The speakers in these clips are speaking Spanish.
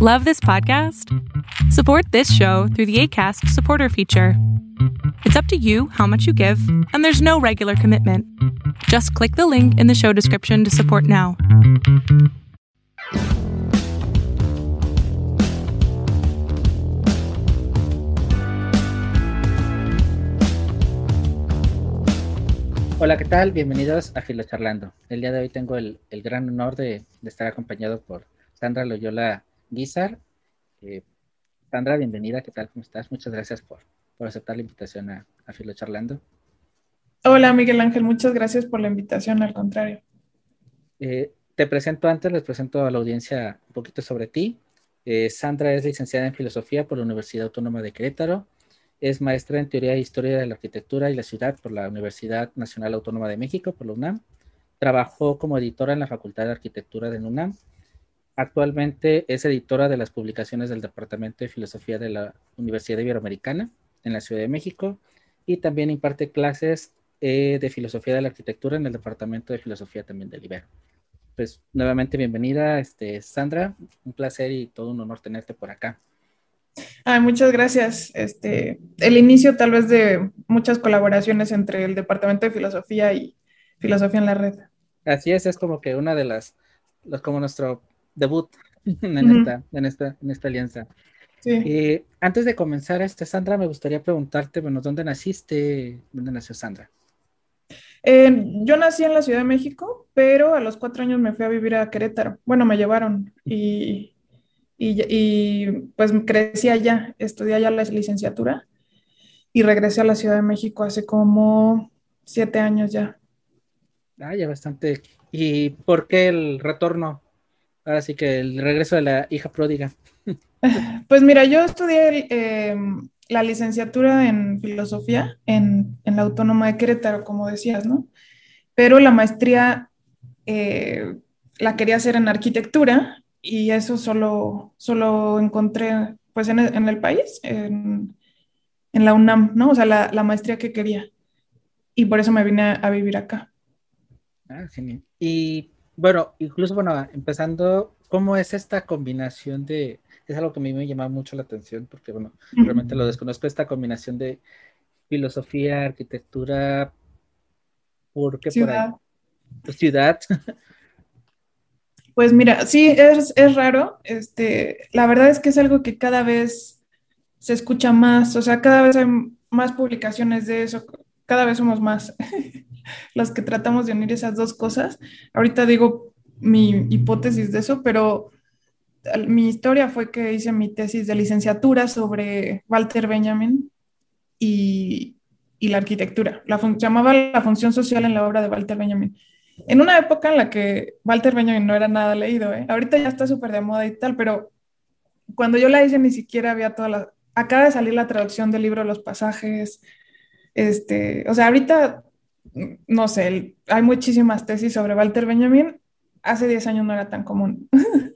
Love this podcast? Support this show through the ACAST supporter feature. It's up to you how much you give, and there's no regular commitment. Just click the link in the show description to support now. Hola, ¿qué tal? Bienvenidos a Filo Charlando. El día de hoy tengo el, el gran honor de, de, estar acompañado por Sandra Loyola Guizar. Eh, Sandra, bienvenida, ¿qué tal? ¿Cómo estás? Muchas gracias por, por aceptar la invitación a, a Filo Charlando. Hola, Miguel Ángel, muchas gracias por la invitación, al contrario. Eh, te presento antes, les presento a la audiencia un poquito sobre ti. Eh, Sandra es licenciada en Filosofía por la Universidad Autónoma de Querétaro es maestra en Teoría e Historia de la Arquitectura y la Ciudad por la Universidad Nacional Autónoma de México, por la UNAM. Trabajó como editora en la Facultad de Arquitectura de la UNAM. Actualmente es editora de las publicaciones del Departamento de Filosofía de la Universidad Iberoamericana en la Ciudad de México y también imparte clases eh, de Filosofía de la Arquitectura en el Departamento de Filosofía también del Ibero. Pues nuevamente bienvenida, este, Sandra. Un placer y todo un honor tenerte por acá. Ay, muchas gracias. Este, el inicio tal vez de muchas colaboraciones entre el Departamento de Filosofía y Filosofía en la Red. Así es, es como que una de las, los, como nuestro debut en, uh -huh. esta, en, esta, en esta alianza. Sí. Eh, antes de comenzar, este, Sandra, me gustaría preguntarte, bueno, ¿dónde naciste? ¿Dónde nació Sandra? Eh, yo nací en la Ciudad de México, pero a los cuatro años me fui a vivir a Querétaro. Bueno, me llevaron y y, y, pues crecí allá, estudié allá la licenciatura y regresé a la Ciudad de México hace como siete años ya. Ah, ya bastante. ¿Y por qué el retorno? Ahora sí que el regreso de la hija pródiga. Pues mira, yo estudié eh, la licenciatura en filosofía en, en, la Autónoma de Querétaro, como decías, ¿no? Pero la maestría eh, la quería hacer en arquitectura y eso solo, solo encontré pues en el, en el país, en, en, la UNAM, ¿no? O sea, la, la, maestría que quería. Y por eso me vine a, a vivir acá. Ah, genial. Y bueno, incluso, bueno, empezando, ¿cómo es esta combinación de, es algo que a mí me llama mucho la atención, porque bueno, realmente lo desconozco, esta combinación de filosofía, arquitectura, ¿por qué ciudad. por ahí? Ciudad. Pues mira, sí, es, es raro. Este, la verdad es que es algo que cada vez se escucha más, o sea, cada vez hay más publicaciones de eso, cada vez somos más los que tratamos de unir esas dos cosas. Ahorita digo mi hipótesis de eso, pero mi historia fue que hice mi tesis de licenciatura sobre Walter Benjamin y, y la arquitectura. La llamaba la función social en la obra de Walter Benjamin en una época en la que Walter Benjamin no era nada leído, ¿eh? ahorita ya está súper de moda y tal, pero cuando yo la hice ni siquiera había toda la... Acaba de salir la traducción del libro Los pasajes, este, o sea, ahorita, no sé, hay muchísimas tesis sobre Walter Benjamin, hace 10 años no era tan común.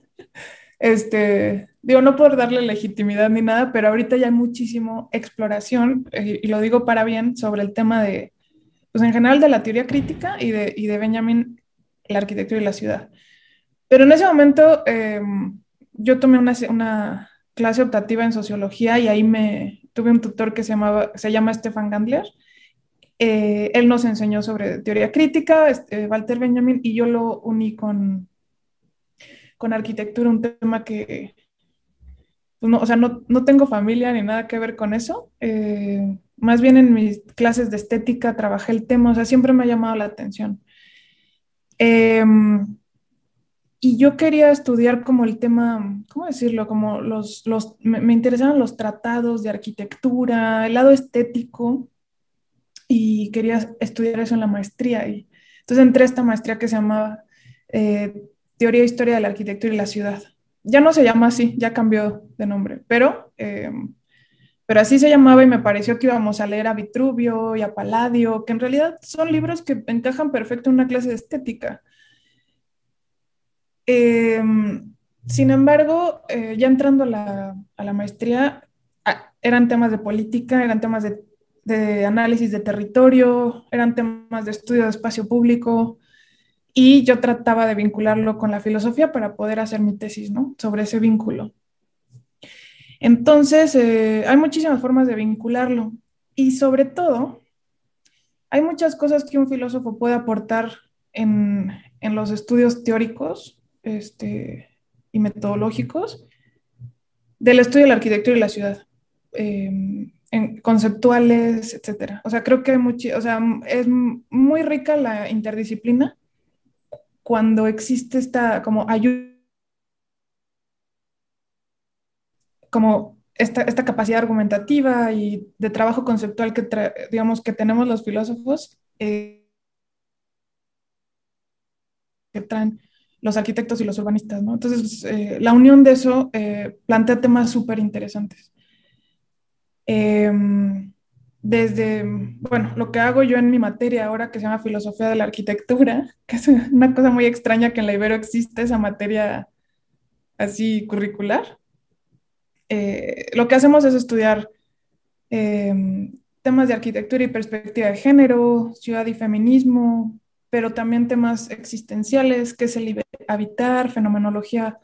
este, digo, no por darle legitimidad ni nada, pero ahorita ya hay muchísimo exploración, eh, y lo digo para bien, sobre el tema de pues en general de la teoría crítica y de, y de Benjamin, la arquitectura y la ciudad. Pero en ese momento eh, yo tomé una, una, clase optativa en sociología y ahí me tuve un tutor que se, llamaba, se llama Stefan Gandler. Eh, él nos enseñó sobre teoría crítica, este, Walter Benjamin, y yo lo uní con, con arquitectura, un tema que, pues no, o sea, no, no, tengo familia ni nada que ver con eso. Eh, más bien en mis clases de estética trabajé el tema, o sea, siempre me ha llamado la atención. Eh, y yo quería estudiar como el tema, ¿cómo decirlo? Como los, los me, me, interesaban los tratados de arquitectura, el lado estético, y quería estudiar eso en la maestría. Y entonces entré a esta maestría que se llamaba eh, Teoría e Historia de la Arquitectura y la Ciudad. Ya no se llama así, ya cambió de nombre, pero... Eh, pero así se llamaba y me pareció que íbamos a leer a Vitruvio y a Palladio, que en realidad son libros que encajan perfecto en una clase de estética. Eh, sin embargo, eh, ya entrando a la, maestría, eran temas de política, eran temas de, de, análisis de territorio, eran temas de estudio de espacio público, y yo trataba de vincularlo con la filosofía para poder hacer mi tesis, ¿no? Sobre ese vínculo. Entonces, eh, hay muchísimas formas de vincularlo y sobre todo, hay muchas cosas que un filósofo puede aportar en, los estudios teóricos este, y metodológicos del estudio de la arquitectura y la ciudad, em, conceptuales, etcétera. O sea, creo que o sea, es muy rica la interdisciplina cuando existe esta como ayuda como esta, esta, capacidad argumentativa y de trabajo conceptual que, digamos, que tenemos los filósofos, eh, que traen los arquitectos y los urbanistas, ¿no? Entonces, eh, la unión de eso eh, plantea temas súper interesantes. Em, desde, bueno, lo que hago yo en mi materia ahora que se llama Filosofía de la Arquitectura, que es una cosa muy extraña que en la Ibero existe esa materia así curricular. Eh, lo que hacemos es estudiar em, temas de arquitectura y perspectiva de género, ciudad y feminismo, pero también temas existenciales, que es el habitar, fenomenología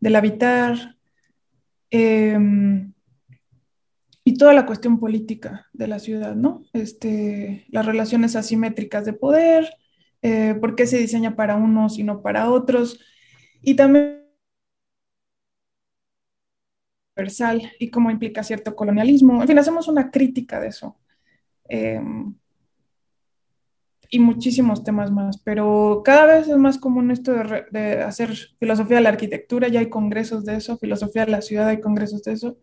del habitar, em, y toda la cuestión política de la ciudad, ¿no? Este, las relaciones asimétricas de poder, eh, por qué se diseña para unos y no para otros, y también universal y cómo implica cierto colonialismo. En fin, hacemos una crítica de eso. Em, y muchísimos temas más, pero cada vez es más común esto de, hacer filosofía de la arquitectura, ya hay congresos de eso, filosofía de la ciudad, hay congresos de eso.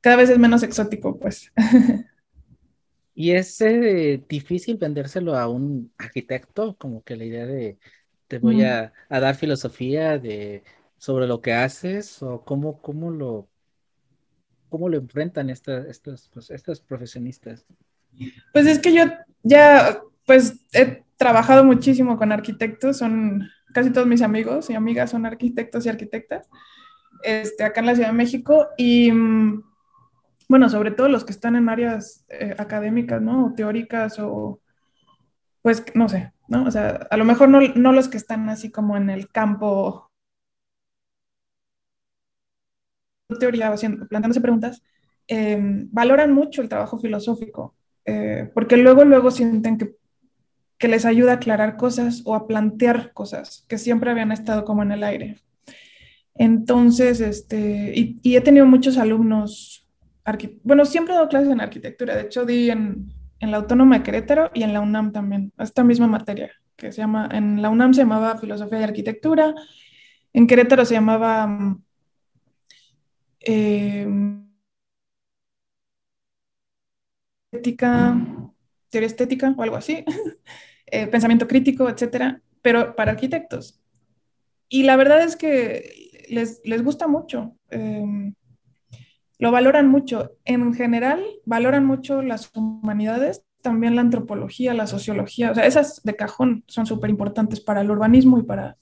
Cada vez es menos exótico, pues. ¿Y es eh, difícil vendérselo a un arquitecto? Como que la idea de te voy a, a dar filosofía de sobre lo que haces o cómo, cómo lo cómo lo enfrentan estas, estos, pues, estos profesionistas? Pues es que yo ya pues he trabajado muchísimo con arquitectos, son casi todos mis amigos y amigas son arquitectos y arquitectas, este, acá en la Ciudad de México y mm, bueno, sobre todo los que están en áreas eh, académicas, ¿no? O teóricas o pues no sé, ¿no? O sea, a lo mejor no, no los que están así como en el campo teoría, planteándose preguntas, em, valoran mucho el trabajo filosófico, eh, porque luego, luego sienten que, que les ayuda a aclarar cosas o a plantear cosas que siempre habían estado como en el aire. Entonces, este, y he tenido muchos alumnos, bueno, siempre he dado clases en arquitectura, de hecho di en, en, la Autónoma de Querétaro y en la UNAM también, esta misma materia, que se llama, en la UNAM se llamaba Filosofía y Arquitectura, en Querétaro se llamaba mm, Em, estética, teoría estética o algo así, eh, pensamiento crítico, etcétera, pero para arquitectos. Y la verdad es que les, les gusta mucho, em, lo valoran mucho. En general, valoran mucho las humanidades, también la antropología, la sociología, o sea, esas de cajón son súper importantes para el urbanismo y para,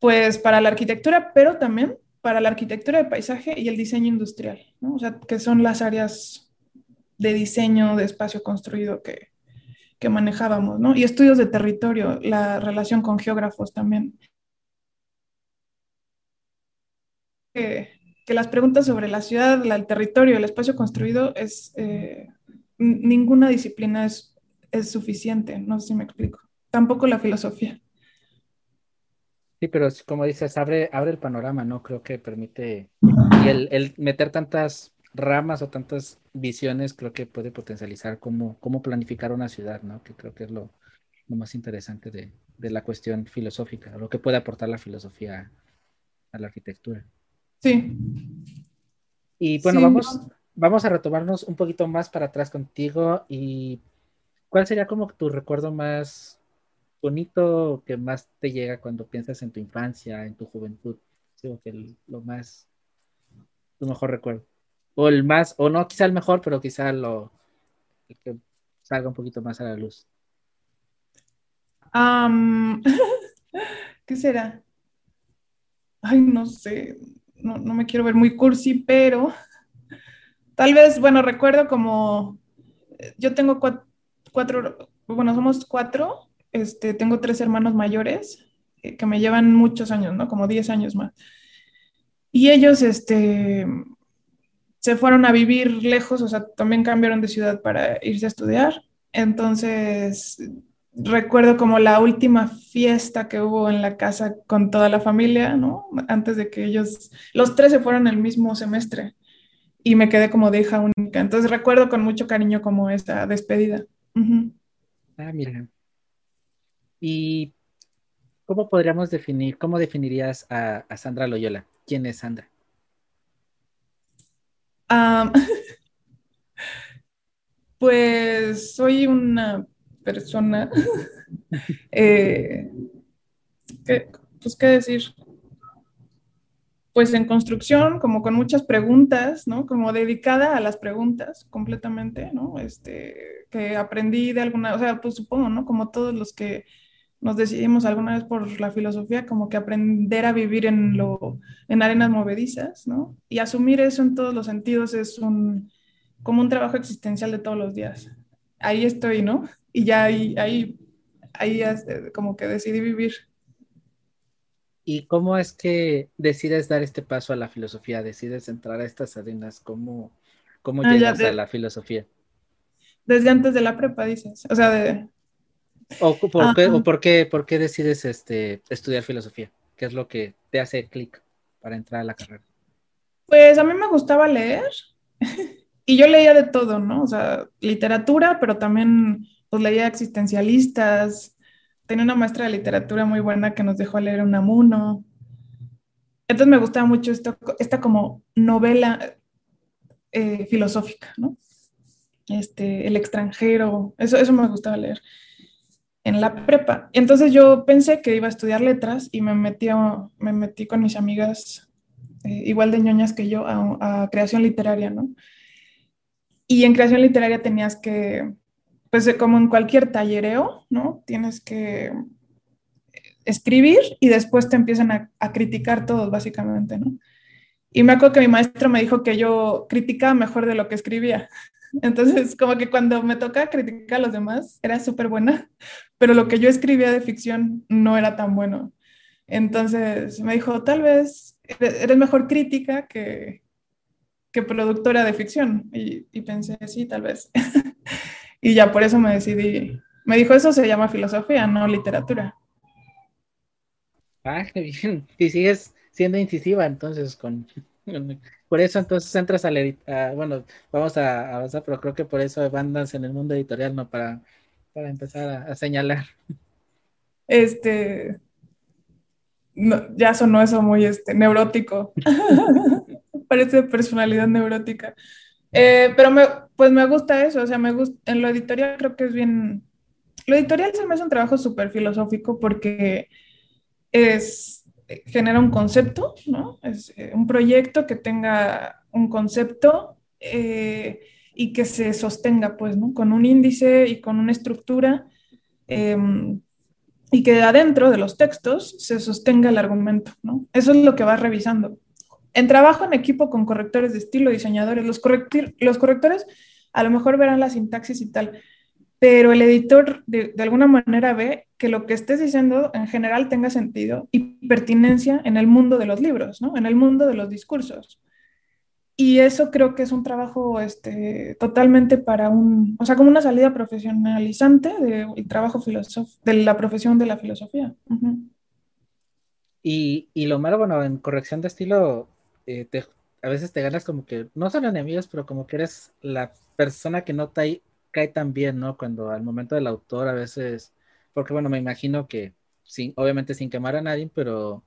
pues, para la arquitectura, pero también para la arquitectura de paisaje y el diseño industrial, ¿no? O sea, que son las áreas de diseño de espacio construido que, que manejábamos, ¿no? Y estudios de territorio, la relación con geógrafos también. Que, que las preguntas sobre la ciudad, el territorio, el espacio construido, es eh, ninguna disciplina es, es suficiente, no sé si me explico. Tampoco la filosofía. Sí, pero como dices, abre, abre el panorama, ¿no? Creo que permite, y el, meter tantas ramas o tantas visiones, creo que puede potencializar cómo, cómo planificar una ciudad, ¿no? Que creo que es lo, más interesante de, la cuestión filosófica, lo que puede aportar la filosofía a la arquitectura. Sí. Y bueno, vamos, vamos a retomarnos un poquito más para atrás contigo y ¿cuál sería como tu recuerdo más bonito que más te llega cuando piensas en tu infancia, en tu juventud? Digo que lo más, tu mejor recuerdo. O el más, o no quizá el mejor, pero quizá lo el que salga un poquito más a la luz. ¿Qué será? Ay, no sé, no, me quiero ver muy cursi, pero tal vez, bueno, recuerdo como, yo tengo cuatro bueno, somos cuatro este, tengo tres hermanos mayores eh, que me llevan muchos años, ¿no? Como 10 años más. Y ellos, este, se fueron a vivir lejos, o sea, también cambiaron de ciudad para irse a estudiar. Entonces, recuerdo como la última fiesta que hubo en la casa con toda la familia, ¿no? Antes de que ellos, los tres se fueron el mismo semestre y me quedé como de hija única. Entonces recuerdo con mucho cariño como esta despedida. Ah, mira. ¿Y cómo podríamos definir, cómo definirías a, a Sandra Loyola? ¿Quién es Sandra? pues soy una persona, eh, pues qué decir, pues en construcción, como con muchas preguntas, ¿no? Como dedicada a las preguntas completamente, ¿no? Este, que aprendí de alguna, o sea, pues supongo, ¿no? Como todos los que nos decidimos alguna vez por la filosofía, como que aprender a vivir en, lo, en arenas movedizas, ¿no? Y asumir eso en todos los sentidos es un, como un trabajo existencial de todos los días. Ahí estoy, ¿no? Y ya ahí, ahí, ahí como que decidí vivir. ¿Y cómo es que decides dar este paso a la filosofía? ¿Decides entrar a estas arenas? ¿Cómo, cómo ah, llegas a la filosofía? Desde antes de la prepa, dices. O sea, de, ¿O, por, qué, o por, qué, por qué decides este, estudiar filosofía? ¿Qué es lo que te hace clic para entrar a la carrera? Pues a mí me gustaba leer y yo leía de todo, ¿no? O sea, literatura, pero también pues leía existencialistas. Tenía una maestra de literatura muy buena que nos dejó leer un amuno. Entonces me gustaba mucho esto, esta como novela eh, filosófica, ¿no? Este, el extranjero, eso, eso me gustaba leer en la prepa. Entonces yo pensé que iba a estudiar letras y me metí, me metí con mis amigas eh, igual de ñoñas que yo a, creación literaria, ¿no? Y en creación literaria tenías que, pues como en cualquier tallereo, ¿no? Tienes que escribir y después te empiezan a, criticar todos, básicamente, ¿no? Y me acuerdo que mi maestro me dijo que yo criticaba mejor de lo que escribía. Entonces, como que cuando me toca criticar a los demás, era súper buena, pero lo que yo escribía de ficción no era tan bueno. Entonces me dijo, tal vez eres mejor crítica que, que productora de ficción. Y, y pensé, sí, tal vez. y ya por eso me decidí. Me dijo, eso se llama filosofía, no literatura. Ah, qué bien. Y sigues siendo incisiva entonces con, por eso entonces entras a la bueno, vamos a avanzar, pero creo que por eso bandas en el mundo editorial, ¿no? Para, para empezar a, señalar. Este, ya sonó eso muy este, neurótico. Parece personalidad neurótica. Eh, pero me, pues me gusta eso, o sea, me gusta, en lo editorial creo que es bien, lo editorial se me hace un trabajo súper filosófico porque es, genera un concepto, ¿no? Es eh, un proyecto que tenga un concepto eh, y que se sostenga, pues, ¿no? Con un índice y con una estructura em, y que adentro de los textos se sostenga el argumento, ¿no? Eso es lo que vas revisando. En trabajo en equipo con correctores de estilo, diseñadores, los, los correctores a lo mejor verán la sintaxis y tal, pero el editor de, alguna manera ve que lo que estés diciendo en general tenga sentido y pertinencia en el mundo de los libros, ¿no? En el mundo de los discursos. Y eso creo que es un trabajo este, totalmente para un, o sea, como una salida profesionalizante del trabajo filosófico, de la profesión de la filosofía. y, y, lo malo, bueno, en corrección de estilo, eh, a veces te ganas como que, no son enemigos, pero como que eres la persona que nota ahí cae tan bien, ¿no? Cuando al momento del autor a veces, porque bueno, me imagino que, sin, obviamente sin quemar a nadie, pero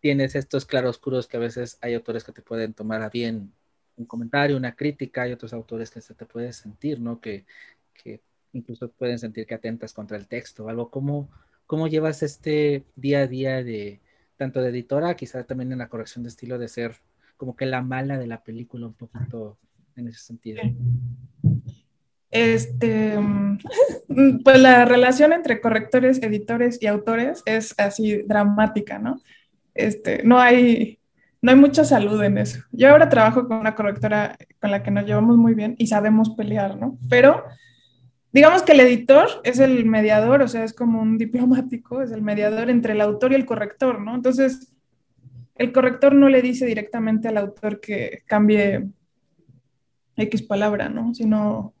tienes estos claroscuros que a veces hay autores que te pueden tomar a bien un comentario, una crítica, hay otros autores que se te puede sentir, ¿no? Que, que incluso pueden sentir que atentas contra el texto o algo. ¿Cómo, ¿Cómo llevas este día a día de tanto de editora, quizá también en la corrección de estilo, de ser como que la mala de la película un poquito en ese sentido? Este, pues la relación entre correctores, editores y autores es así dramática, ¿no? Este, no hay, no hay mucha salud en eso. Yo ahora trabajo con una correctora con la que nos llevamos muy bien y sabemos pelear, ¿no? Pero digamos que el editor es el mediador, o sea, es como un diplomático, es el mediador entre el autor y el corrector, ¿no? Entonces, el corrector no le dice directamente al autor que cambie X palabra, ¿no? Sino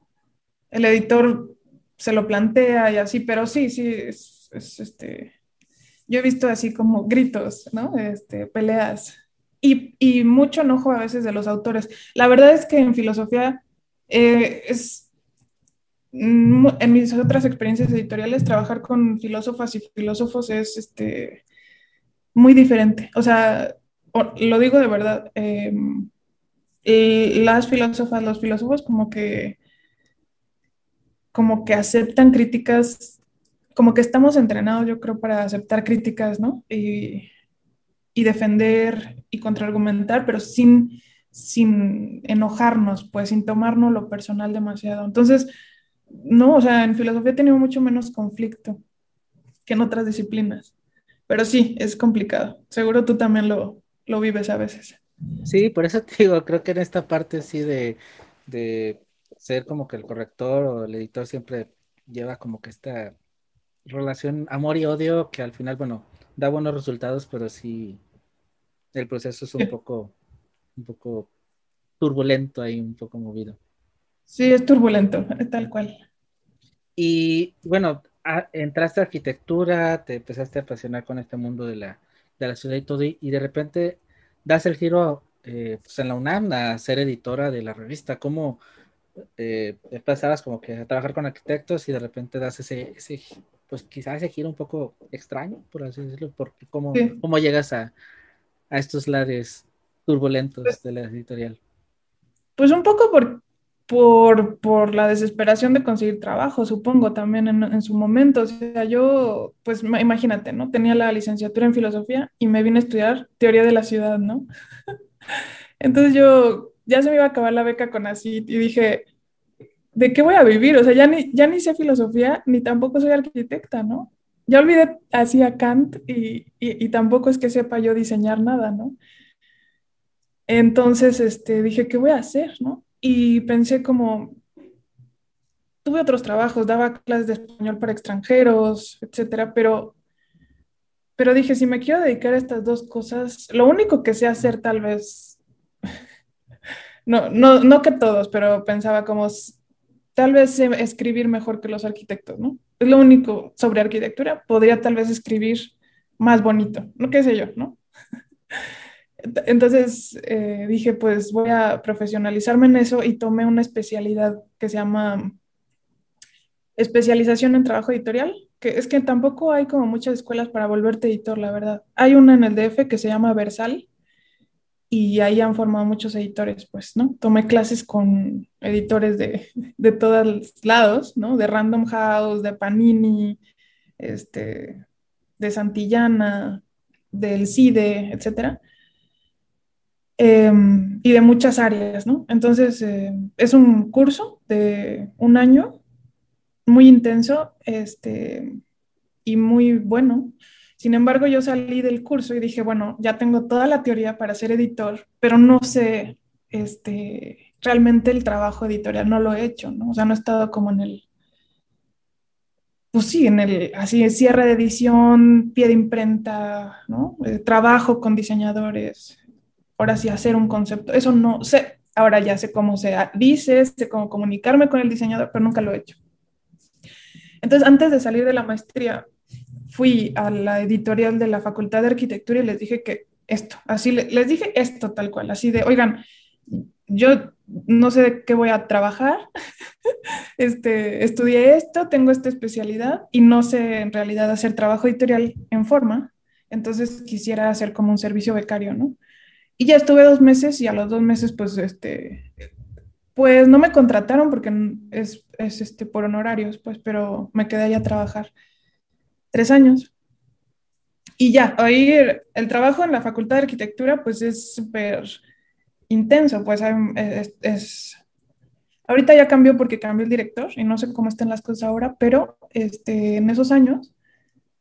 el editor se lo plantea y así, pero sí, sí, es, este, yo he visto así como gritos, ¿no? Este, peleas y, y, mucho enojo a veces de los autores. La verdad es que en filosofía eh, es, en mis otras experiencias editoriales, trabajar con filósofas y filósofos es este, muy diferente. O sea, lo digo de verdad. Em, las filósofas, los filósofos como que como que aceptan críticas, como que estamos entrenados, yo creo, para aceptar críticas, ¿no? Y, y defender y contraargumentar, pero sin, sin enojarnos, pues sin tomarnos lo personal demasiado. Entonces, no, o sea, en filosofía he tenido mucho menos conflicto que en otras disciplinas. Pero sí, es complicado. Seguro tú también lo, lo vives a veces. Sí, por eso te digo, creo que en esta parte sí de, de ser como que el corrector o el editor siempre lleva como que esta relación amor y odio que al final, bueno, da buenos resultados, pero sí el proceso es un poco, un poco turbulento ahí, un poco movido. Sí, es turbulento, tal cual. Y bueno, entraste a arquitectura, te empezaste a apasionar con este mundo de la, de la ciudad y todo, y, de repente das el giro eh, pues en la UNAM a ser editora de la revista. ¿Cómo eh, empezabas como que a trabajar con arquitectos y de repente das ese, ese pues quizás ese giro un poco extraño, por así decirlo? Porque ¿cómo, cómo llegas a, a estos lares turbulentos pues de la editorial? Pues un poco por, por, por, la desesperación de conseguir trabajo, supongo, también en, en, su momento. O sea, yo, pues imagínate, ¿no? Tenía la licenciatura en filosofía y me vine a estudiar teoría de la ciudad, ¿no? Entonces yo ya se me iba a acabar la beca con así y dije, ¿de qué voy a vivir? O sea, ya ni, ya ni sé filosofía, ni tampoco soy arquitecta, ¿no? Ya olvidé así a Kant y, y, y tampoco es que sepa yo diseñar nada, ¿no? Entonces, este, dije, ¿qué voy a hacer, no? Y pensé como, tuve otros trabajos, daba clases de español para extranjeros, etcétera, pero, pero dije, si me quiero dedicar a estas dos cosas, lo único que sé hacer tal vez, no, no, no que todos, pero pensaba como, tal vez escribir mejor que los arquitectos, ¿no? Es lo único sobre arquitectura, podría tal vez escribir más bonito, no qué sé yo, ¿no? Entonces eh, dije, pues voy a profesionalizarme en eso y tomé una especialidad que se llama especialización en trabajo editorial, que es que tampoco hay como muchas escuelas para volverte editor, la verdad. Hay una en el DF que se llama Versal y ahí han formado muchos editores, pues, ¿no? Tomé clases con editores de, de todos lados, ¿no? De Random House, de Panini, este, de Santillana, del CIDE, etcétera Em, y de muchas áreas, ¿no? Entonces, eh, es un curso de un año muy intenso este, y muy bueno. Sin embargo, yo salí del curso y dije, bueno, ya tengo toda la teoría para ser editor, pero no sé este, realmente el trabajo editorial, no lo he hecho, ¿no? O sea, no he estado como en el, pues sí, en el así cierre de edición, pie de imprenta, ¿no? Eh, trabajo con diseñadores, ahora sí hacer un concepto. Eso no sé, ahora ya sé cómo se dice, sé cómo comunicarme con el diseñador, pero nunca lo he hecho. Entonces, antes de salir de la maestría, fui a la editorial de la Facultad de Arquitectura y les dije que esto, así les dije esto tal cual, así de, oigan, yo no sé de qué voy a trabajar, este, estudié esto, tengo esta especialidad y no sé en realidad hacer trabajo editorial en forma, entonces quisiera hacer como un servicio becario, ¿no? Y ya estuve dos meses y a los dos meses, pues, este, pues no me contrataron porque es, es este, por honorarios, pues, pero me quedé allá a trabajar tres años. Y ya, ahí el trabajo en la Facultad de Arquitectura, pues, es súper intenso, pues, es, es, ahorita ya cambió porque cambió el director y no sé cómo están las cosas ahora, pero este, en esos años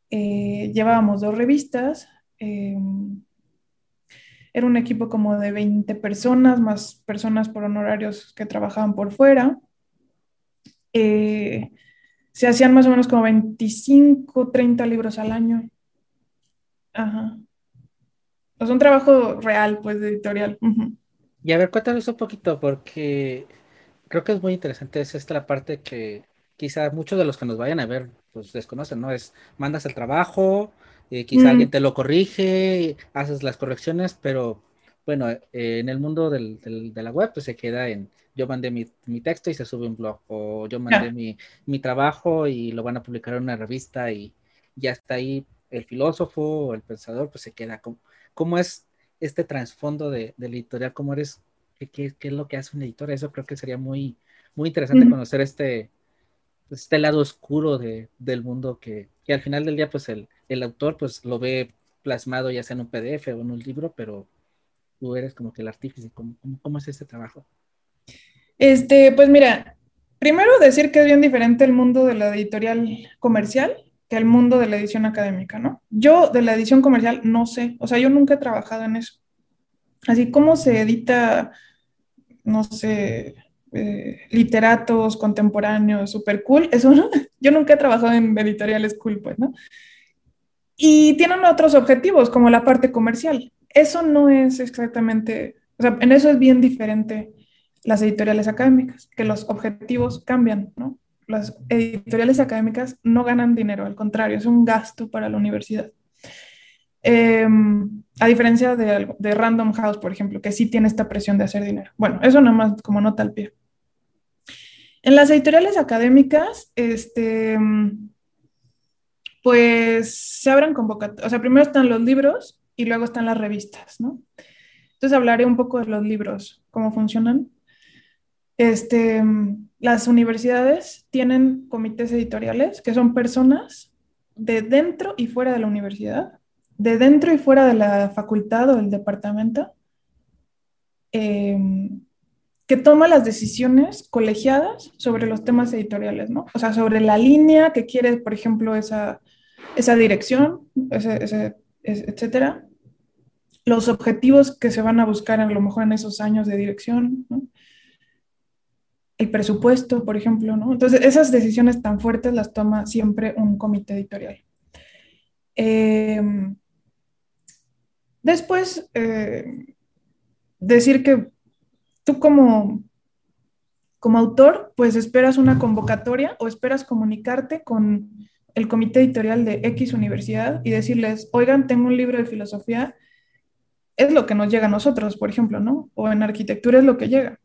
eh, llevábamos dos revistas, eh, era un equipo como de 20 personas, más personas por honorarios que trabajaban por fuera. Eh, se hacían más o menos como 25, 30 libros al año. Ajá. es un trabajo real, pues, de editorial. Y a ver, cuéntanos un poquito, porque creo que es muy interesante, es esta la parte que quizá muchos de los que nos vayan a ver, pues desconocen, ¿no? Es, mandas el trabajo, eh, quizá mm. alguien te lo corrige, haces las correcciones, pero bueno, eh, en el mundo del, de la web, pues se queda en, yo mandé mi, mi, texto y se sube un blog, o yo mandé mi, mi, trabajo y lo van a publicar en una revista y ya está ahí el filósofo o el pensador, pues se queda. ¿Cómo, cómo es este trasfondo de, de, la editorial? ¿Cómo eres? Qué, qué, ¿Qué, es lo que hace un editor? Eso creo que sería muy, muy interesante conocer este, este lado oscuro de, del mundo que, que, al final del día, pues el, el autor pues lo ve plasmado ya sea en un PDF o en un libro, pero tú eres como que el artífice. ¿Cómo, es este trabajo? Este, pues mira, primero decir que es bien diferente el mundo de la editorial comercial que el mundo de la edición académica, ¿no? Yo de la edición comercial no sé, o sea, yo nunca he trabajado en eso. Así como se edita, no sé, eh, literatos contemporáneos, super cool, eso yo nunca he trabajado en editoriales cool, pues, ¿no? Y tienen otros objetivos, como la parte comercial. Eso no es exactamente, o sea, en eso es bien diferente las editoriales académicas, que los objetivos cambian, ¿no? Las editoriales académicas no ganan dinero, al contrario, es un gasto para la universidad. Em, a diferencia de, de, Random House, por ejemplo, que sí tiene esta presión de hacer dinero. Bueno, eso nada más como nota al pie. En las editoriales académicas, este, pues se abren convocatorias. O sea, primero están los libros y luego están las revistas, ¿no? Entonces hablaré un poco de los libros, cómo funcionan. Este, las universidades tienen comités editoriales que son personas de dentro y fuera de la universidad, de dentro y fuera de la facultad o del departamento, em, que toma las decisiones colegiadas sobre los temas editoriales, ¿no? O sea, sobre la línea que quiere, por ejemplo, esa, esa dirección, ese, etcétera, los objetivos que se van a buscar a lo mejor en esos años de dirección, el presupuesto, por ejemplo, ¿no? Entonces, esas decisiones tan fuertes las toma siempre un comité editorial. Em, después, eh, decir que tú como, como autor, pues esperas una convocatoria o esperas comunicarte con el comité editorial de X universidad y decirles, oigan, tengo un libro de filosofía, es lo que nos llega a nosotros, por ejemplo, ¿no? O en arquitectura es lo que llega.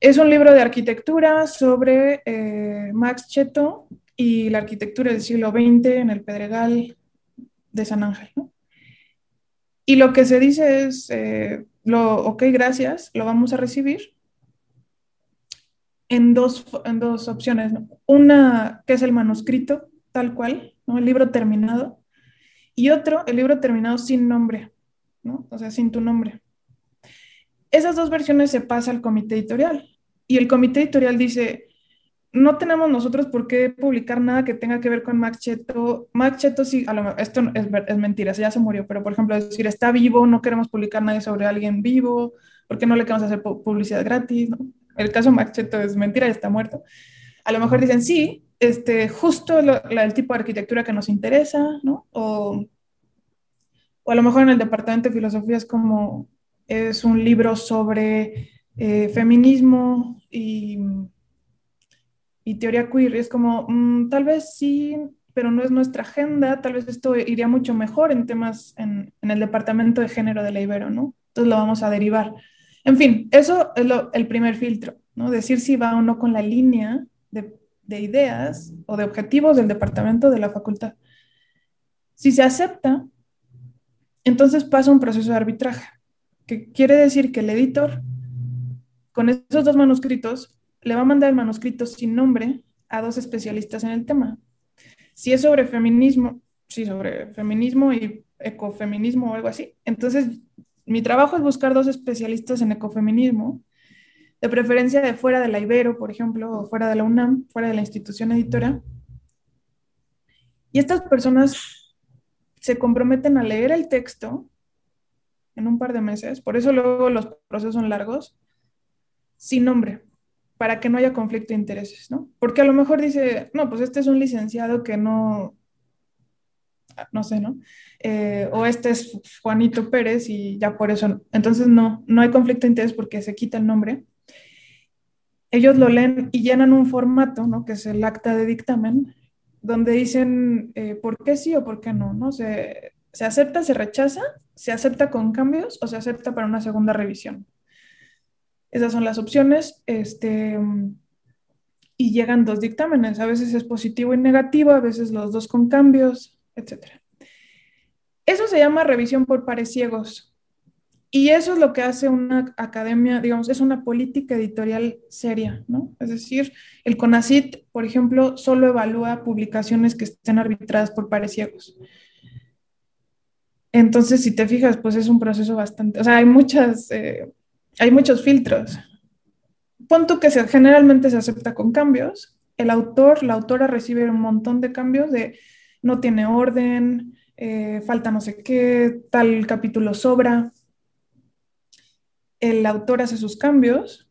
Es un libro de arquitectura sobre eh, Max Cheto y la arquitectura del siglo XX en el Pedregal de San Ángel. Y lo que se dice es, eh, lo, ok, gracias, lo vamos a recibir en dos, en dos opciones. Una que es el manuscrito, tal cual, ¿no? el libro terminado, y otro, el libro terminado sin nombre, ¿no? o sea, sin tu nombre esas dos versiones se pasa al comité editorial y el comité editorial dice, no tenemos nosotros por qué publicar nada que tenga que ver con Max Cheto. Max Cheto sí, a lo, esto es, es, mentira, ya se murió, pero por ejemplo, decir, está vivo, no queremos publicar nada sobre alguien vivo, porque no le queremos hacer publicidad gratis? El caso Max Cheto es mentira, ya está muerto. A lo mejor dicen, sí, este, justo el tipo de arquitectura que nos interesa, ¿no? O, o a lo mejor en el departamento de filosofía es como, es un libro sobre eh, feminismo y, y, teoría queer. Es como, mm, tal vez sí, pero no es nuestra agenda, tal vez esto iría mucho mejor en temas en, en, el departamento de género de la Ibero, ¿no? Entonces lo vamos a derivar. En fin, eso es lo, el primer filtro, ¿no? Decir si va o no con la línea de, de ideas o de objetivos del departamento de la facultad. Si se acepta, entonces pasa un proceso de arbitraje que quiere decir que el editor, con esos dos manuscritos, le va a mandar el manuscrito sin nombre a dos especialistas en el tema. Si es sobre feminismo, sí, sobre feminismo y ecofeminismo o algo así. Entonces, mi trabajo es buscar dos especialistas en ecofeminismo, de preferencia de fuera de la Ibero, por ejemplo, o fuera de la UNAM, fuera de la institución editora. Y estas personas se comprometen a leer el texto en un par de meses, por eso luego los procesos son largos, sin nombre, para que no haya conflicto de intereses, ¿no? Porque a lo mejor dice, no, pues este es un licenciado que no, no sé, ¿no? Eh, o este es Juanito Pérez y ya por eso, entonces no, no hay conflicto de interés porque se quita el nombre. Ellos lo leen y llenan un formato, ¿no? Que es el acta de dictamen, donde dicen eh, por qué sí o por qué no, ¿no? Se, se acepta, se rechaza, se acepta con cambios o se acepta para una segunda revisión. Esas son las opciones. Este, y llegan dos dictámenes. A veces es positivo y negativo, a veces los dos con cambios, etc. Eso se llama revisión por pares. Y eso es lo que hace una academia, digamos, es una política editorial seria, ¿no? Es decir, el CONACIT, por ejemplo, solo evalúa publicaciones que estén arbitradas por pares ciegos. Entonces, si te fijas, pues es un proceso bastante, o sea, hay muchas, eh, hay muchos filtros. Pon tú que se, generalmente se acepta con cambios. El autor, la autora recibe un montón de cambios de no tiene orden, eh, falta no sé qué, tal capítulo sobra. El autor hace sus cambios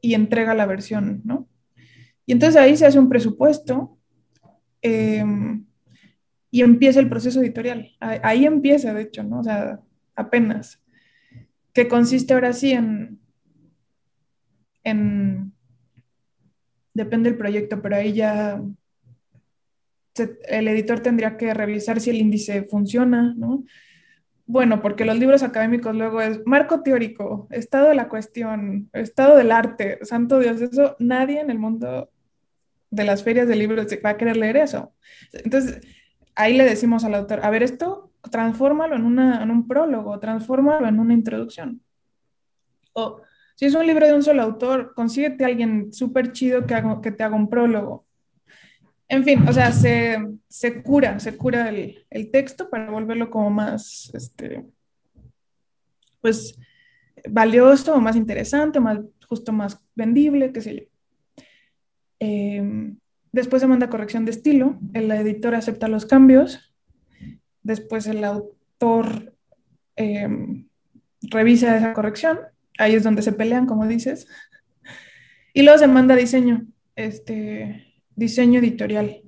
y entrega la versión, ¿no? Y entonces ahí se hace un presupuesto em, y empieza el proceso editorial. Ahí empieza, de hecho, ¿no? O sea, apenas que consiste ahora sí en, en, depende del proyecto, pero ahí ya el editor tendría que revisar si el índice funciona, ¿no? Bueno, porque los libros académicos luego es marco teórico, estado de la cuestión, estado del arte, santo Dios, eso nadie en el mundo de las ferias de libros va a querer leer eso. Entonces, ahí le decimos al autor, a ver, esto transfórmalo en, una, en un prólogo, transfórmalo en una introducción. O si es un libro de un solo autor, consíguete a alguien súper chido que, que te haga un prólogo. En fin, o sea, se, se cura, se cura el, el, texto para volverlo como más, este, pues, valioso, más interesante, más, justo más vendible, qué sé yo. Eh, después se manda corrección de estilo, el editor acepta los cambios, después el autor em, revisa esa corrección, ahí es donde se pelean, como dices, y luego se manda diseño, este, diseño editorial.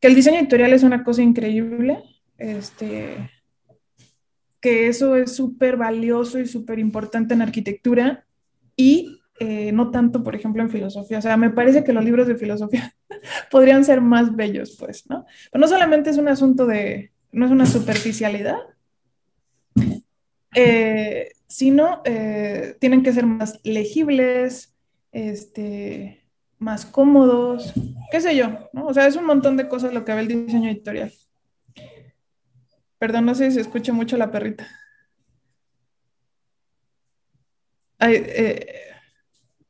Que el diseño editorial es una cosa increíble, este, que eso es súper valioso y súper importante en arquitectura y eh, no tanto, por ejemplo, en filosofía. O sea, me parece que los libros de filosofía podrían ser más bellos, pues, ¿no? Pero no solamente es un asunto de, no es una superficialidad, eh, sino eh, tienen que ser más legibles, este, más cómodos, qué sé yo, ¿no? O sea, es un montón de cosas lo que ve el diseño editorial. Perdón, no sé si se escucha mucho la perrita.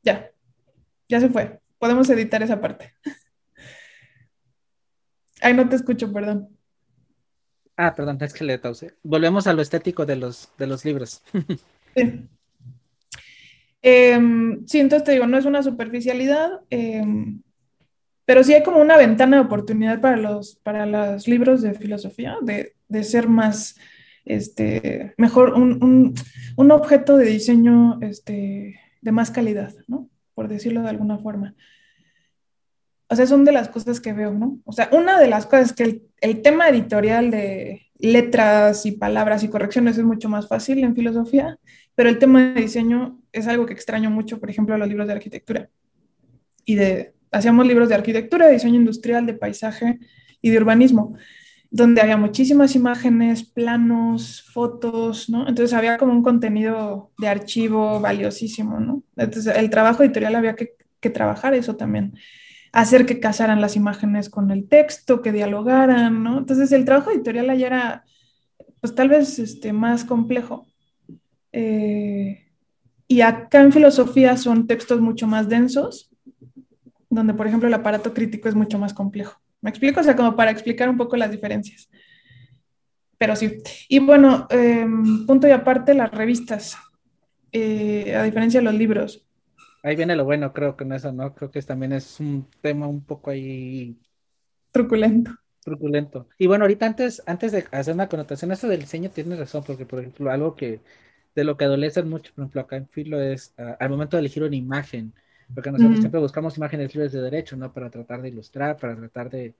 ya, ya se fue. Podemos editar esa parte. Ay, no te escucho, perdón. Ah, perdón, es que le tause. Volvemos a lo estético de los, de los libros. sí. Em, sí, entonces te digo, no es una superficialidad, em, pero sí hay como una ventana de oportunidad para los, para los libros de filosofía, de, de ser más, este, mejor, un, un, objeto de diseño este, de más calidad, ¿no? Por decirlo de alguna forma. O sea, son de las cosas que veo, ¿no? O sea, una de las cosas que el, tema editorial de letras y palabras y correcciones es mucho más fácil en filosofía, pero el tema de diseño es algo que extraño mucho, por ejemplo, los libros de arquitectura. Y de, hacíamos libros de arquitectura, de diseño industrial, de paisaje y de urbanismo, donde había muchísimas imágenes, planos, fotos, ¿no? Entonces había como un contenido de archivo valiosísimo, ¿no? Entonces el trabajo editorial había que, que trabajar eso también hacer que casaran las imágenes con el texto, que dialogaran, ¿no? Entonces el trabajo editorial allá era, pues tal vez este, más complejo. Eh, y acá en filosofía son textos mucho más densos, donde por ejemplo el aparato crítico es mucho más complejo. ¿Me explico? O sea, como para explicar un poco las diferencias. Pero sí. Y bueno, em, punto y aparte, las revistas, eh, a diferencia de los libros. Ahí viene lo bueno, creo que en eso, ¿no? Creo que también es un tema un poco ahí... Truculento. Truculento. Y bueno, ahorita antes, antes de hacer una connotación, eso del diseño tienes razón, porque por ejemplo, algo que de lo que adolecen mucho, por ejemplo, acá en Filo es ah, al momento de elegir una imagen, porque nosotros siempre buscamos imágenes libres de derecho, ¿no? Para tratar de ilustrar, para tratar de,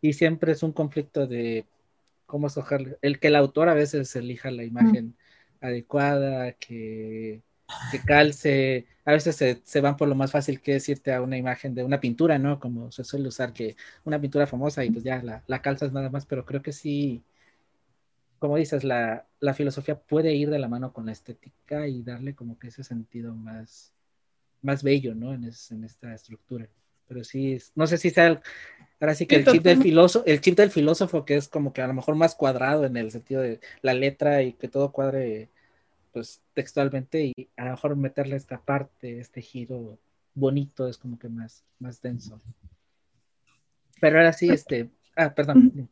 y siempre es un conflicto de cómo escoger, el que el autor a veces elija la imagen adecuada, que, que, calce, a veces se, se, van por lo más fácil que es irte a una imagen de una pintura, ¿no? Como se suele usar, que una pintura famosa y pues ya la, la calzas nada más, pero creo que sí, como dices, la, la, filosofía puede ir de la mano con la estética y darle como que ese sentido más, más bello, ¿no? En, en esta estructura. Pero sí, no sé si sea Ahora sí que el chip, del filósofo, el chip del filósofo, que es como que a lo mejor más cuadrado en el sentido de la letra y que todo cuadre pues textualmente y a lo mejor meterle esta parte, este giro bonito es como que más, más denso. Pero ahora sí, este, ah, perdón.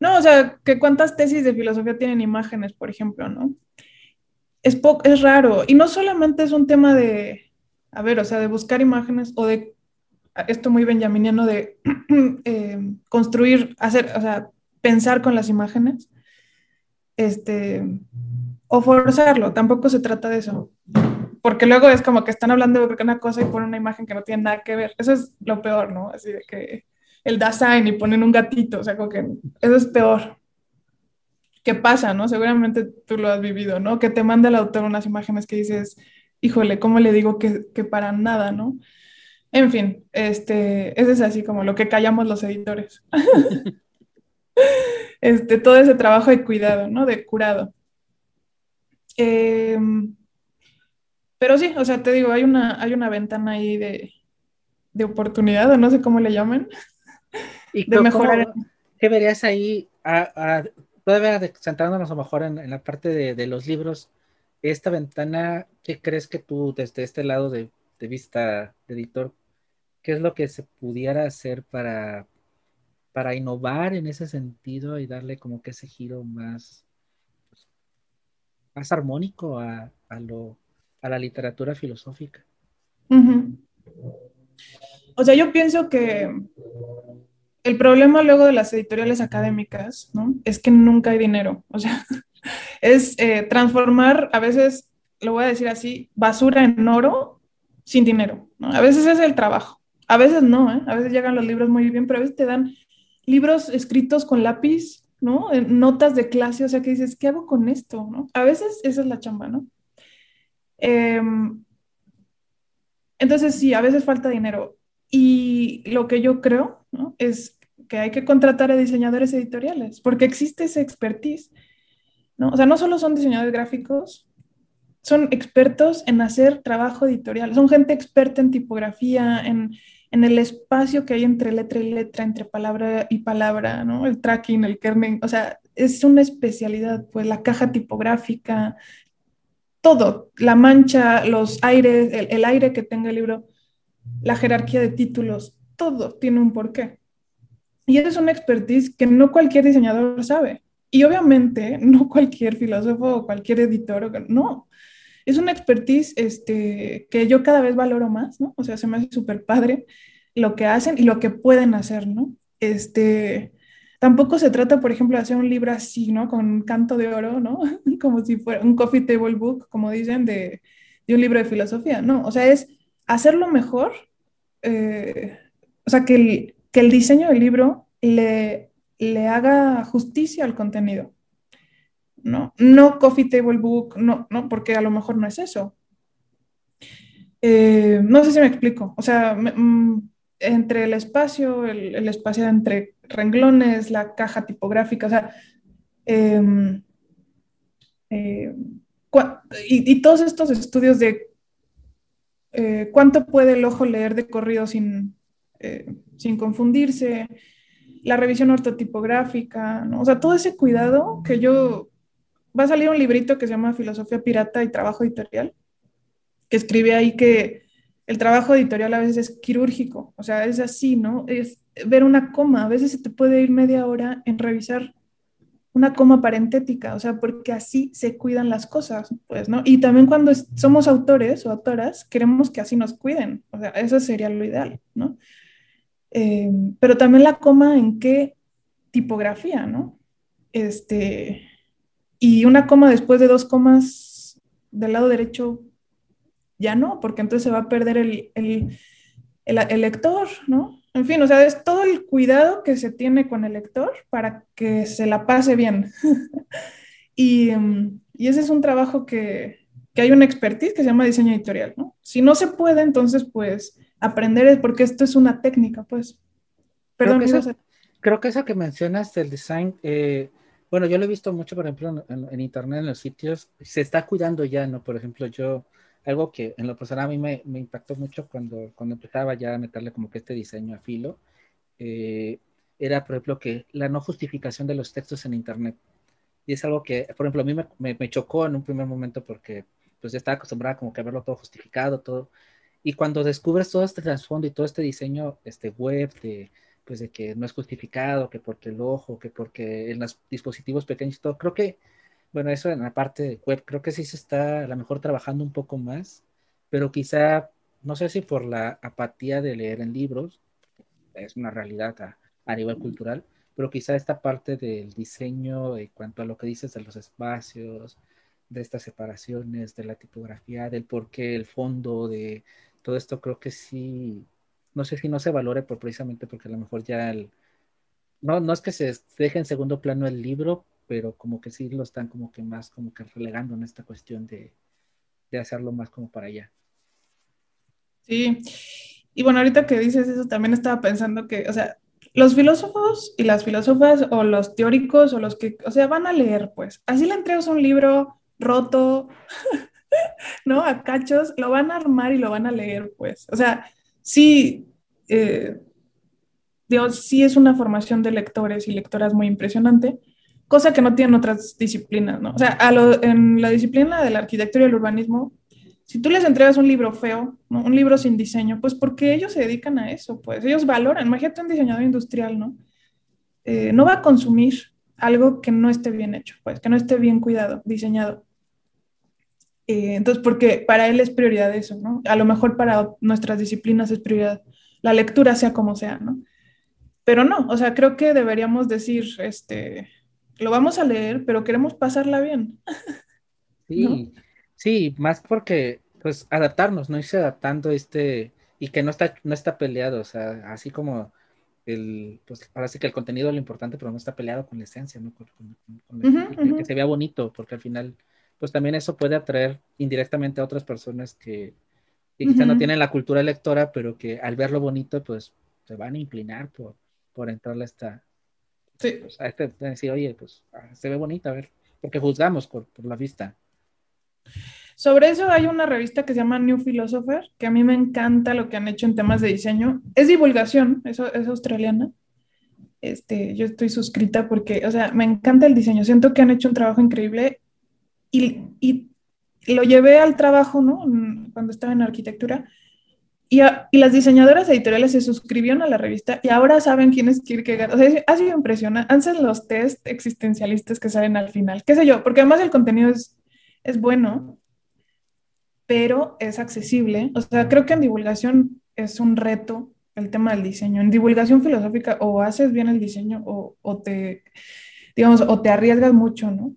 No, o sea, que cuántas tesis de filosofía tienen imágenes, por ejemplo, ¿no? Es, es raro. Y no solamente es un tema de, a ver, o sea, de buscar imágenes o de esto muy benjaminiano de eh, construir, hacer, o sea, pensar con las imágenes, este, o forzarlo, tampoco se trata de eso. Porque luego es como que están hablando de una cosa y ponen una imagen que no tiene nada que ver. Eso es lo peor, ¿no? Así de que el design y ponen un gatito, o sea, como que eso es peor. ¿Qué pasa, no? Seguramente tú lo has vivido, ¿no? Que te manda el autor unas imágenes que dices, híjole, ¿cómo le digo que, que para nada, ¿no? En fin, este, ese es así como lo que callamos los editores. este, todo ese trabajo de cuidado, ¿no? De curado. Em, pero sí, o sea, te digo, hay una, hay una ventana ahí de, de oportunidad, o no sé cómo le llaman, ¿Y de mejorar. ¿Qué verías ahí, a, todavía centrándonos a lo mejor en, en la parte de, de, los libros, esta ventana, ¿qué crees que tú desde este lado de, de vista de editor, qué es lo que se pudiera hacer para, para innovar en ese sentido y darle como que ese giro más, más armónico a, a, lo, a la literatura filosófica. O sea, yo pienso que el problema luego de las editoriales académicas, ¿no? Es que nunca hay dinero. O sea, es eh, transformar, a veces, lo voy a decir así, basura en oro sin dinero. ¿no? A veces es el trabajo. A veces no, ¿eh? a veces llegan los libros muy bien, pero a veces te dan libros escritos con lápiz, ¿no? notas de clase, o sea, que dices, ¿qué hago con esto? ¿no? A veces esa es la chamba, ¿no? Em, entonces sí, a veces falta dinero. Y lo que yo creo es que hay que contratar a diseñadores editoriales, porque existe esa expertise, ¿no? O sea, no solo son diseñadores gráficos, son expertos en hacer trabajo editorial, son gente experta en tipografía, en, en el espacio que hay entre letra y letra, entre palabra y palabra, ¿no? El tracking, el kerning, o sea, es una especialidad, pues la caja tipográfica, todo, la mancha, los aires, el, aire que tenga el libro, la jerarquía de títulos, todo tiene un porqué. Y es una expertise que no cualquier diseñador sabe. Y obviamente no cualquier filósofo o cualquier editor, no. Es una expertise este, que yo cada vez valoro más, ¿no? O sea, se me hace súper padre lo que hacen y lo que pueden hacer, ¿no? Este, tampoco se trata, por ejemplo, de hacer un libro así, ¿no? Con canto de oro, ¿no? como si fuera un coffee table book, como dicen, de, de un libro de filosofía, ¿no? O sea, es hacerlo mejor, eh, o sea, que el, que el diseño del libro le, le haga justicia al contenido. ¿No? No coffee table book, no, no, porque a lo mejor no es eso. Eh, no sé si me explico, o sea, mm, entre el espacio, el, espacio entre renglones, la caja tipográfica, o sea, em, eh, y, todos estos estudios de eh, cuánto puede el ojo leer de corrido sin, sin confundirse, la revisión ortotipográfica, ¿no? o sea, todo ese cuidado que yo va a salir un librito que se llama Filosofía Pirata y Trabajo Editorial, que escribe ahí que el trabajo editorial a veces es quirúrgico, o sea, es así, ¿no? Es ver una coma, a veces se te puede ir media hora en revisar una coma parentética, o sea, porque así se cuidan las cosas, pues, ¿no? Y también cuando somos autores o autoras, queremos que así nos cuiden, o sea, eso sería lo ideal, ¿no? Eh, pero también la coma en qué tipografía, ¿no? Este, y una coma después de dos comas del lado derecho, ya no, porque entonces se va a perder el, el, el, lector, ¿no? En fin, o sea, es todo el cuidado que se tiene con el lector para que se la pase bien. y, mm, y, ese es un trabajo que, que, hay una expertise que se llama diseño editorial, ¿no? Si no se puede, entonces, pues, aprender es porque esto es una técnica, pues. Perdón, creo que, eso, creo que eso que mencionas del design, eh, bueno, yo lo he visto mucho, por ejemplo, en, en, internet, en los sitios, se está cuidando ya, ¿no? Por ejemplo, yo algo que en lo personal a mí me, me, impactó mucho cuando, cuando empezaba ya a meterle como que este diseño a filo, eh, era, por ejemplo, que la no justificación de los textos en Internet. Y es algo que, por ejemplo, a mí me, me, chocó en un primer momento porque pues estaba acostumbrada como que a verlo todo justificado, todo. Y cuando descubres todo este trasfondo y todo este diseño este web de, pues de que no es justificado, que porque el ojo, que porque en los dispositivos pequeños, todo, creo que bueno, eso en la parte web, creo que sí se está a lo mejor trabajando un poco más, pero quizá, no sé si por la apatía de leer en libros, es una realidad a, nivel cultural, pero quizá esta parte del diseño en cuanto a lo que dices de los espacios, de estas separaciones, de la tipografía, del por qué, el fondo, de todo esto, creo que sí, no sé si no se valore por precisamente porque a lo mejor ya el, no, no es que se deje en segundo plano el libro, pero como que sí lo están como que más como que relegando en esta cuestión de, de hacerlo más como para allá. Sí, y bueno, ahorita que dices eso, también estaba pensando que, o sea, los filósofos y las filósofas o los teóricos o los que, o sea, van a leer, pues, así le entregas un libro roto, ¿no? A cachos, lo van a armar y lo van a leer, pues, o sea, sí, eh, sí es una formación de lectores y lectoras muy impresionante, cosa que no tienen otras disciplinas, ¿no? O sea, en la disciplina de la arquitectura y el urbanismo, si tú les entregas un libro feo, un libro sin diseño, pues porque ellos se dedican a eso, pues ellos valoran, imagínate un diseñador industrial, ¿no? Eh, no va a consumir algo que no esté bien hecho, pues que no esté bien cuidado, diseñado. Eh, entonces, porque para él es prioridad eso, ¿no? A lo mejor para nuestras disciplinas es prioridad la lectura sea como sea, ¿no? Pero no, o sea, creo que deberíamos decir, este, lo vamos a leer, pero queremos pasarla bien. Sí, sí, más porque, pues, adaptarnos, no irse adaptando este, y que no está, no está peleado, o sea, así como el, pues, parece que el contenido es lo importante, pero no está peleado con la esencia, ¿no? Con, Que se vea bonito, porque al final, pues también eso puede atraer indirectamente a otras personas que, quizá no tienen la cultura lectora, pero que al verlo bonito, pues, se van a inclinar por, por entrarle a esta, Sí. Pues, a este, decir, oye, pues ah, se ve bonita, a ver, porque juzgamos por, la vista. Sobre eso hay una revista que se llama New Philosopher, que a mí me encanta lo que han hecho en temas de diseño. Es divulgación, eso es australiana. Este, yo estoy suscrita porque, o sea, me encanta el diseño. Siento que han hecho un trabajo increíble y, y lo llevé al trabajo, ¿no? Cuando estaba en arquitectura y, las diseñadoras editoriales se suscribieron a la revista y ahora saben quién es Kierkegaard. O sea, ha sido impresionante. Hacen los test existencialistas que salen al final. ¿Qué sé yo? Porque además el contenido es, es bueno, pero es accesible. O sea, creo que en divulgación es un reto el tema del diseño. En divulgación filosófica o haces bien el diseño o, o te, digamos, o te arriesgas mucho, ¿no?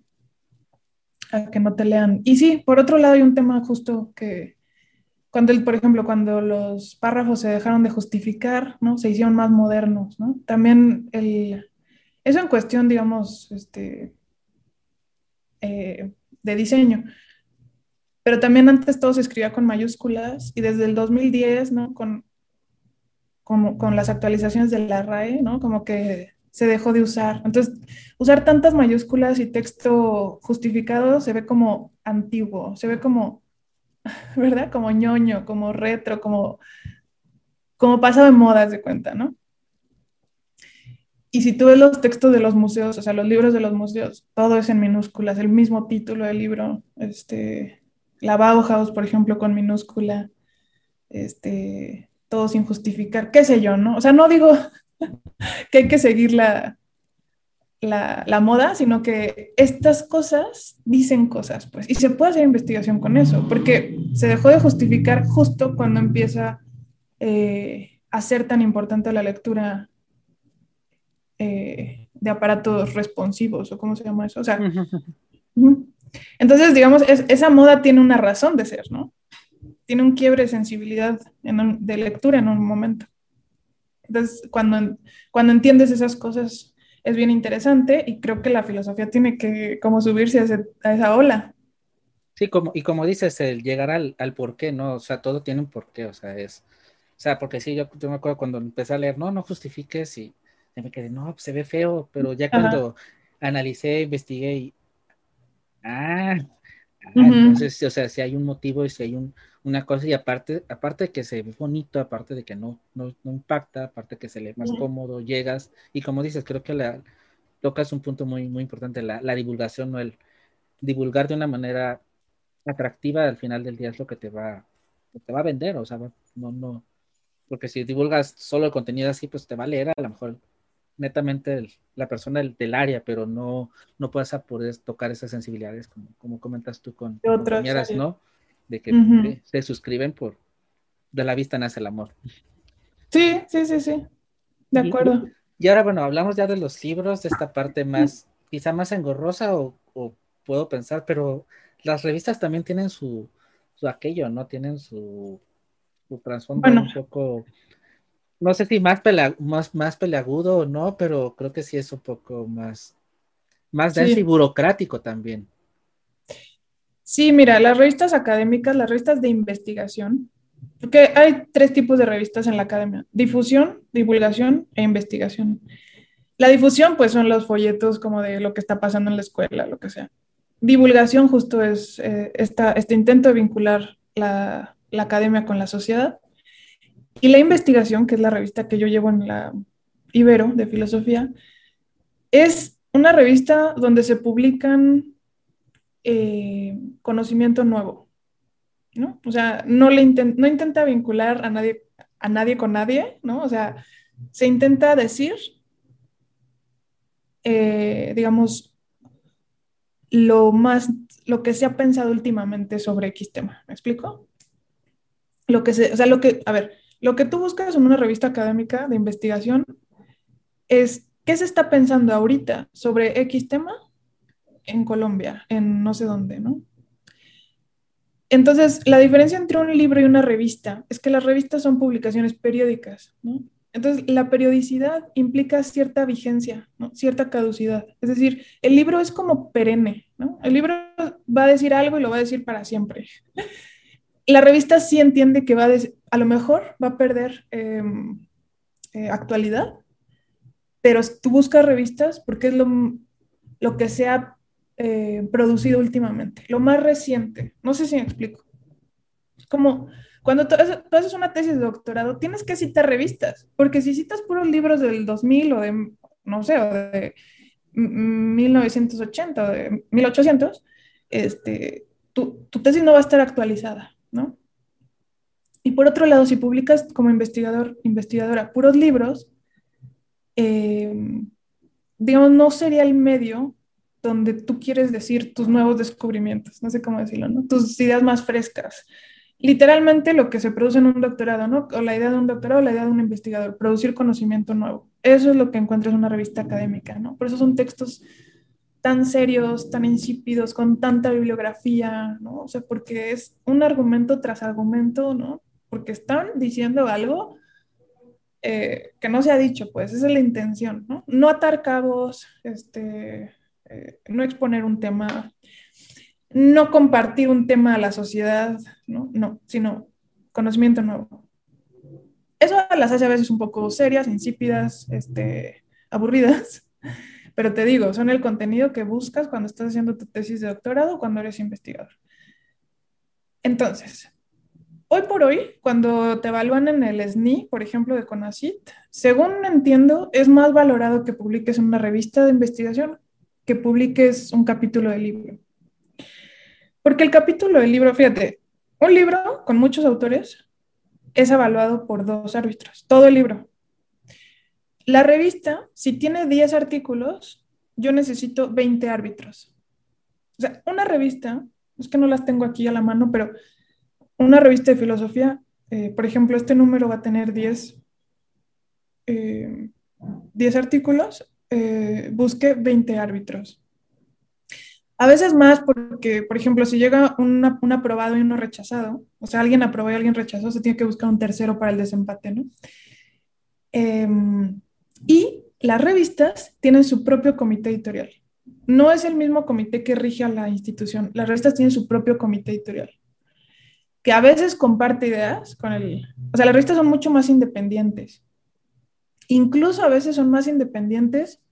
A que no te lean. Y sí, por otro lado hay un tema justo que cuando, el, por ejemplo, cuando los párrafos se dejaron de justificar, ¿no? Se hicieron más modernos, ¿no? También el, eso en cuestión, digamos, este, eh, de diseño. Pero también antes todo se escribía con mayúsculas y desde el 2010, ¿no? Con, como, con las actualizaciones de la RAE, ¿no? Como que se dejó de usar. Entonces, usar tantas mayúsculas y texto justificado se ve como antiguo, se ve como ¿verdad? Como ñoño, como retro, como, como pasado de modas de cuenta, ¿no? Y si tú ves los textos de los museos, o sea, los libros de los museos, todo es en minúsculas, el mismo título del libro, este, la Bauhaus, por ejemplo, con minúscula, este, todo sin justificar, qué sé yo, ¿no? O sea, no digo que hay que seguir la, la, moda, sino que estas cosas dicen cosas, pues, y se puede hacer investigación con eso, porque se dejó de justificar justo cuando empieza eh, a ser tan importante la lectura eh, de aparatos responsivos, o cómo se llama eso, o sea, entonces, digamos, esa moda tiene una razón de ser, ¿no? Tiene un quiebre de sensibilidad de lectura en un momento. Entonces, cuando, cuando entiendes esas cosas, es bien interesante y creo que la filosofía tiene que como subirse a, esa ola. Sí, como, y como dices, el llegar al, al porqué, ¿no? O sea, todo tiene un porqué, o sea, es, o sea, porque sí, yo, yo me acuerdo cuando empecé a leer, no, no justifiques y me quedé, no, pues, se ve feo, pero ya cuando analicé, investigué y, ah, ah entonces, o sea, si hay un motivo y si hay un, una cosa y aparte, aparte de que se ve bonito, aparte de que no, no, no impacta, aparte de que se lee más cómodo, llegas y como dices, creo que la, tocas un punto muy, muy importante, la, la divulgación, ¿no? El divulgar de una manera atractiva al final del día es lo que te va, te va a vender, o sea, no, no, porque si divulgas solo el contenido así, pues te va a leer a lo mejor netamente la persona del, área, pero no, no puedes poder tocar esas sensibilidades como, como comentas tú con compañeras, ¿no? De que se suscriben por de la vista nace el amor. Sí, sí, sí, sí. De acuerdo. Y, ahora, bueno, hablamos ya de los libros, de esta parte más, quizá más engorrosa o, o puedo pensar, pero las revistas también tienen su, su aquello, ¿no? Tienen su, su trasfondo un poco, no sé si más, más, más peleagudo o no, pero creo que sí es un poco más, más denso y burocrático también. Sí, mira, las revistas académicas, las revistas de investigación, porque hay tres tipos de revistas en la academia, difusión, divulgación e investigación. La difusión, pues son los folletos como de lo que está pasando en la escuela, lo que sea divulgación justo es eh, este intento de vincular la, academia con la sociedad. Y la investigación, que es la revista que yo llevo en la Ibero de filosofía, es una revista donde se publican eh, conocimiento nuevo. ¿no? O sea, no, le no intenta vincular a nadie, a nadie con nadie, ¿no? O sea, se intenta decir, eh, digamos, lo más, lo que se ha pensado últimamente sobre X tema. ¿Me explico? Lo que se, o sea, lo que, a ver, lo que tú buscas en una revista académica de investigación es qué se está pensando ahorita sobre X tema en Colombia, en no sé dónde, ¿no? Entonces, la diferencia entre un libro y una revista es que las revistas son publicaciones periódicas, ¿no? Entonces, la periodicidad implica cierta vigencia, cierta caducidad. Es decir, el libro es como perenne, ¿no? El libro va a decir algo y lo va a decir para siempre. La revista sí entiende que va a, a lo mejor va a perder em, eh, actualidad, pero tú buscas revistas porque es lo, lo que se ha eh, producido últimamente, lo más reciente. No sé si me explico. Como cuando tú, haces una tesis de doctorado, tienes que citar revistas, porque si citas puros libros del 2000 o de, no sé, o de 1980 o de 1800, este, tu, tu tesis no va a estar actualizada, ¿no? Y por otro lado, si publicas como investigador, investigadora, puros libros, eh, digamos, no sería el medio donde tú quieres decir tus nuevos descubrimientos, no sé cómo decirlo, ¿no? Tus ideas más frescas, literalmente lo que se produce en un doctorado, ¿no? O la idea de un doctorado, la idea de un investigador, producir conocimiento nuevo. Eso es lo que encuentras en una revista académica, ¿no? Por eso son textos tan serios, tan insípidos, con tanta bibliografía, ¿no? O sea, porque es un argumento tras argumento, ¿no? Porque están diciendo algo eh, que no se ha dicho, pues, esa es la intención, ¿no? No atar cabos, este, no exponer un tema no compartir un tema a la sociedad, ¿no? No, sino conocimiento nuevo. Eso las hace a veces un poco serias, insípidas, este, aburridas, pero te digo, son el contenido que buscas cuando estás haciendo tu tesis de doctorado o cuando eres investigador. Entonces, hoy por hoy, cuando te evalúan en el SNI, por ejemplo, de CONACIT, según entiendo, es más valorado que publiques en una revista de investigación que publiques un capítulo de libro. Porque el capítulo del libro, fíjate, un libro con muchos autores es evaluado por dos árbitros, todo el libro. La revista, si tiene 10 artículos, yo necesito 20 árbitros. O sea, una revista, es que no las tengo aquí a la mano, pero una revista de filosofía, eh, por ejemplo, este número va a tener 10, 10 eh, artículos, eh, busque 20 árbitros. A veces más porque, por ejemplo, si llega un aprobado y uno rechazado, o sea, alguien aprobó y alguien rechazó, se tiene que buscar un tercero para el desempate, ¿no? Em, y las revistas tienen su propio comité editorial. No es el mismo comité que rige a la institución. Las revistas tienen su propio comité editorial, que a veces comparte ideas con el... O sea, las revistas son mucho más independientes. Incluso a veces son más independientes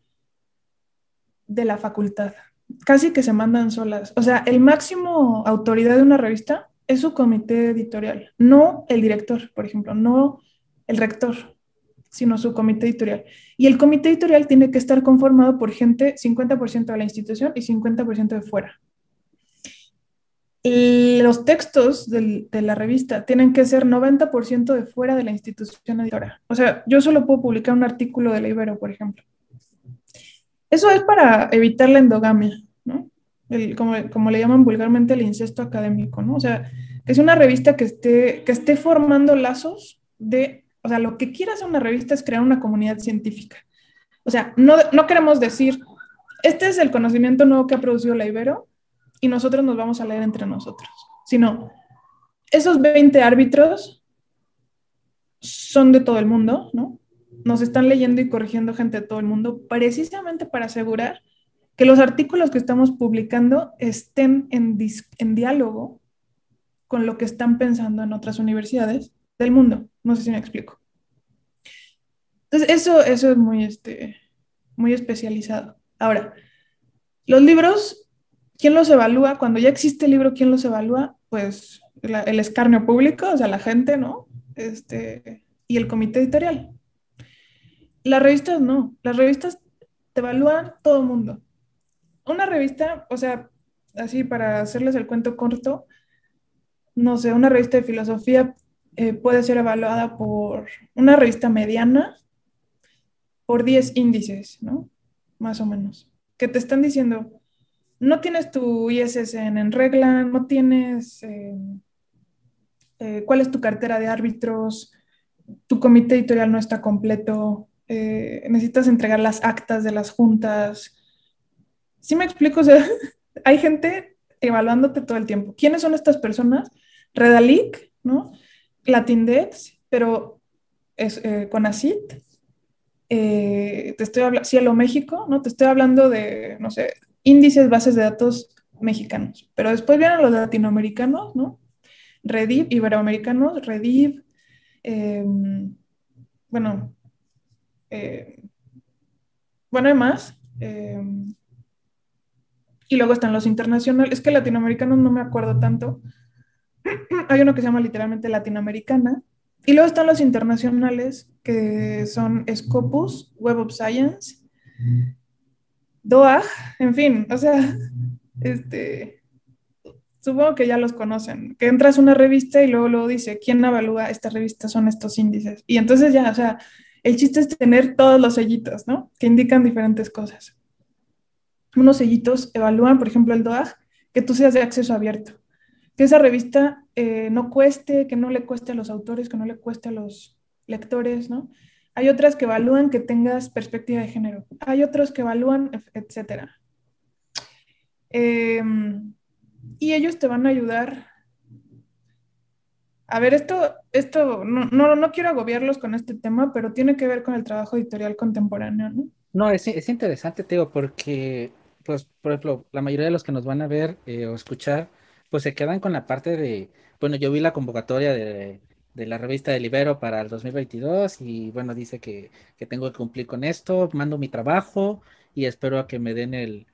de la facultad. Casi que se mandan solas. O sea, el máximo autoridad de una revista es su comité editorial, no el director, por ejemplo, no el rector, sino su comité editorial. Y el comité editorial tiene que estar conformado por gente 50% de la institución y 50% de fuera. los textos de la revista tienen que ser 90% de fuera de la institución editora. O sea, yo solo puedo publicar un artículo de la por ejemplo. Eso es para evitar la endogamia, ¿no? como, como, le llaman vulgarmente el incesto académico, ¿no? O sea, que es una revista que esté, que esté formando lazos de, o sea, lo que quiere hacer una revista es crear una comunidad científica. O sea, no, no queremos decir, este es el conocimiento nuevo que ha producido la Ibero y nosotros nos vamos a leer entre nosotros, sino esos 20 árbitros son de todo el mundo, ¿no? Nos están leyendo y corrigiendo gente de todo el mundo precisamente para asegurar que los artículos que estamos publicando estén en, diálogo con lo que están pensando en otras universidades del mundo. No sé si me explico. Entonces, eso, eso es muy, este, muy especializado. Ahora, los libros, ¿quién los evalúa? Cuando ya existe el libro, ¿quién los evalúa? Pues el escarnio público, o sea, la gente, ¿no? Este, y el comité editorial. Las revistas no, las revistas te evalúan todo el mundo. Una revista, o sea, así para hacerles el cuento corto, no sé, una revista de filosofía eh, puede ser evaluada por una revista mediana por 10 índices, ¿no? Más o menos. Que te están diciendo, no tienes tu ISSN en regla, no tienes eh, eh, cuál es tu cartera de árbitros, tu comité editorial no está completo, eh, necesitas entregar las actas de las juntas. ¿Sí me explico? O sea, hay gente evaluándote todo el tiempo. ¿Quiénes son estas personas? Redalic, ¿no? Latindex, pero es eh, Conacit. Eh, te estoy hablando, Cielo México, ¿no? Te estoy hablando de, no sé, índices, bases de datos mexicanos. Pero después vienen los latinoamericanos, ¿no? Rediv, iberoamericanos, Rediv, em, bueno, eh, bueno, hay más. Eh, y luego están los internacionales. Es que latinoamericanos no me acuerdo tanto. hay uno que se llama literalmente latinoamericana. Y luego están los internacionales, que son Scopus, Web of Science, DOAG, en fin, o sea, este, supongo que ya los conocen, que entras a una revista y luego, luego dice, ¿quién evalúa esta revista? Son estos índices. Y entonces ya, o sea, el chiste es tener todos los sellitos, ¿no? Que indican diferentes cosas. Unos sellitos evalúan, por ejemplo, el DOAG, que tú seas de acceso abierto, que esa revista eh, no cueste, que no le cueste a los autores, que no le cueste a los lectores, ¿no? Hay otras que evalúan que tengas perspectiva de género. Hay otros que evalúan, etcétera. Em, y ellos te van a ayudar a ver, esto, esto no, no, no, quiero agobiarlos con este tema, pero tiene que ver con el trabajo editorial contemporáneo, ¿no? No, es, es interesante, Teo, porque, pues, por ejemplo, la mayoría de los que nos van a ver eh, o escuchar, pues se quedan con la parte de, bueno, yo vi la convocatoria de, de la revista de Libero para el 2022 y, bueno, dice que, que tengo que cumplir con esto, mando mi trabajo y espero a que me den el,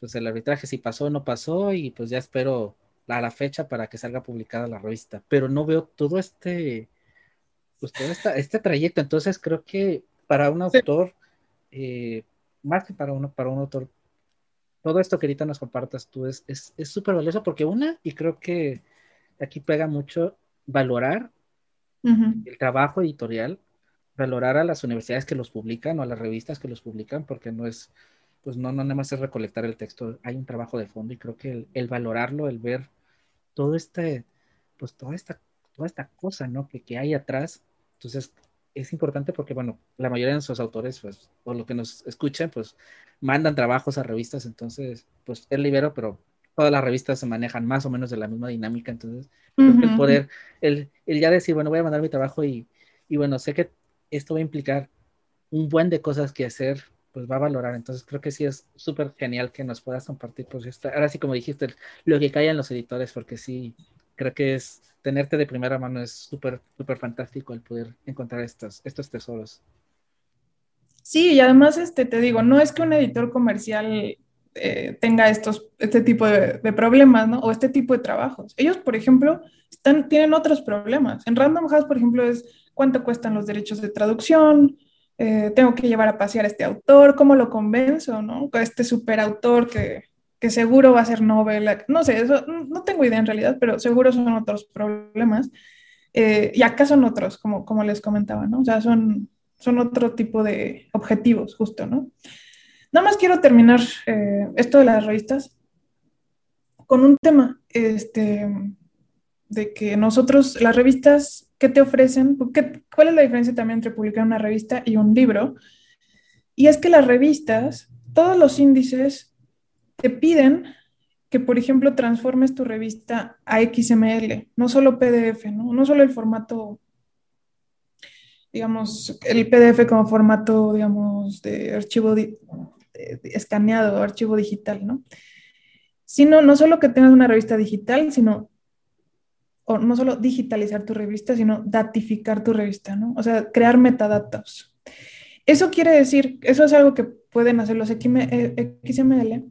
pues, el arbitraje si pasó o no pasó y pues ya espero a la fecha para que salga publicada la revista, pero no veo todo este, pues todo este trayecto, entonces creo que para un autor, eh, más que para uno, para un autor, todo esto que ahorita nos compartas tú es súper es, valioso porque una, y creo que aquí pega mucho valorar el trabajo editorial, valorar a las universidades que los publican o a las revistas que los publican, porque no es, pues no, no nada más es recolectar el texto, hay un trabajo de fondo y creo que el, valorarlo, el ver todo este, pues toda esta, toda esta cosa, ¿no? Que, que hay atrás, entonces es importante porque, bueno, la mayoría de nuestros autores, pues, o lo que nos escuchan, pues, mandan trabajos a revistas, entonces, pues, es libero, pero todas las revistas se manejan más o menos de la misma dinámica, entonces, el poder, el, el, ya decir, bueno, voy a mandar mi trabajo y, y bueno, sé que esto va a implicar un buen de cosas que hacer, pues va a valorar. Entonces creo que sí es súper genial que nos puedas compartir, pues esto. ahora sí como dijiste, lo que callan los editores, porque sí, creo que es tenerte de primera mano es súper, súper fantástico el poder encontrar estos, estos tesoros. Sí, y además, este, te digo, no es que un editor comercial eh, tenga estos, este tipo de, problemas, ¿no? O este tipo de trabajos. Ellos, por ejemplo, están, tienen otros problemas. En Random House, por ejemplo, es cuánto cuestan los derechos de traducción, eh, tengo que llevar a pasear a este autor, cómo lo convenzo, ¿no? Este superautor que, que seguro va a ser novela, no sé, eso no tengo idea en realidad, pero seguro son otros problemas. Eh, y acá son otros, como, como les comentaba, ¿no? O sea, son, son otro tipo de objetivos, justo, ¿no? Nada más quiero terminar eh, esto de las revistas con un tema, este, de que nosotros, las revistas, ¿qué te ofrecen? ¿Cuál es la diferencia también entre publicar una revista y un libro? Y es que las revistas, todos los índices te piden que, por ejemplo, transformes tu revista a XML, no solo PDF, ¿no? No solo el formato digamos, el PDF como formato, digamos, de archivo escaneado, archivo digital, ¿no? Sino, no solo que tengas una revista digital, sino, no solo digitalizar tu revista, sino datificar tu revista, ¿no? O sea, crear metadatos. Eso quiere decir, eso es algo que pueden hacer los XML.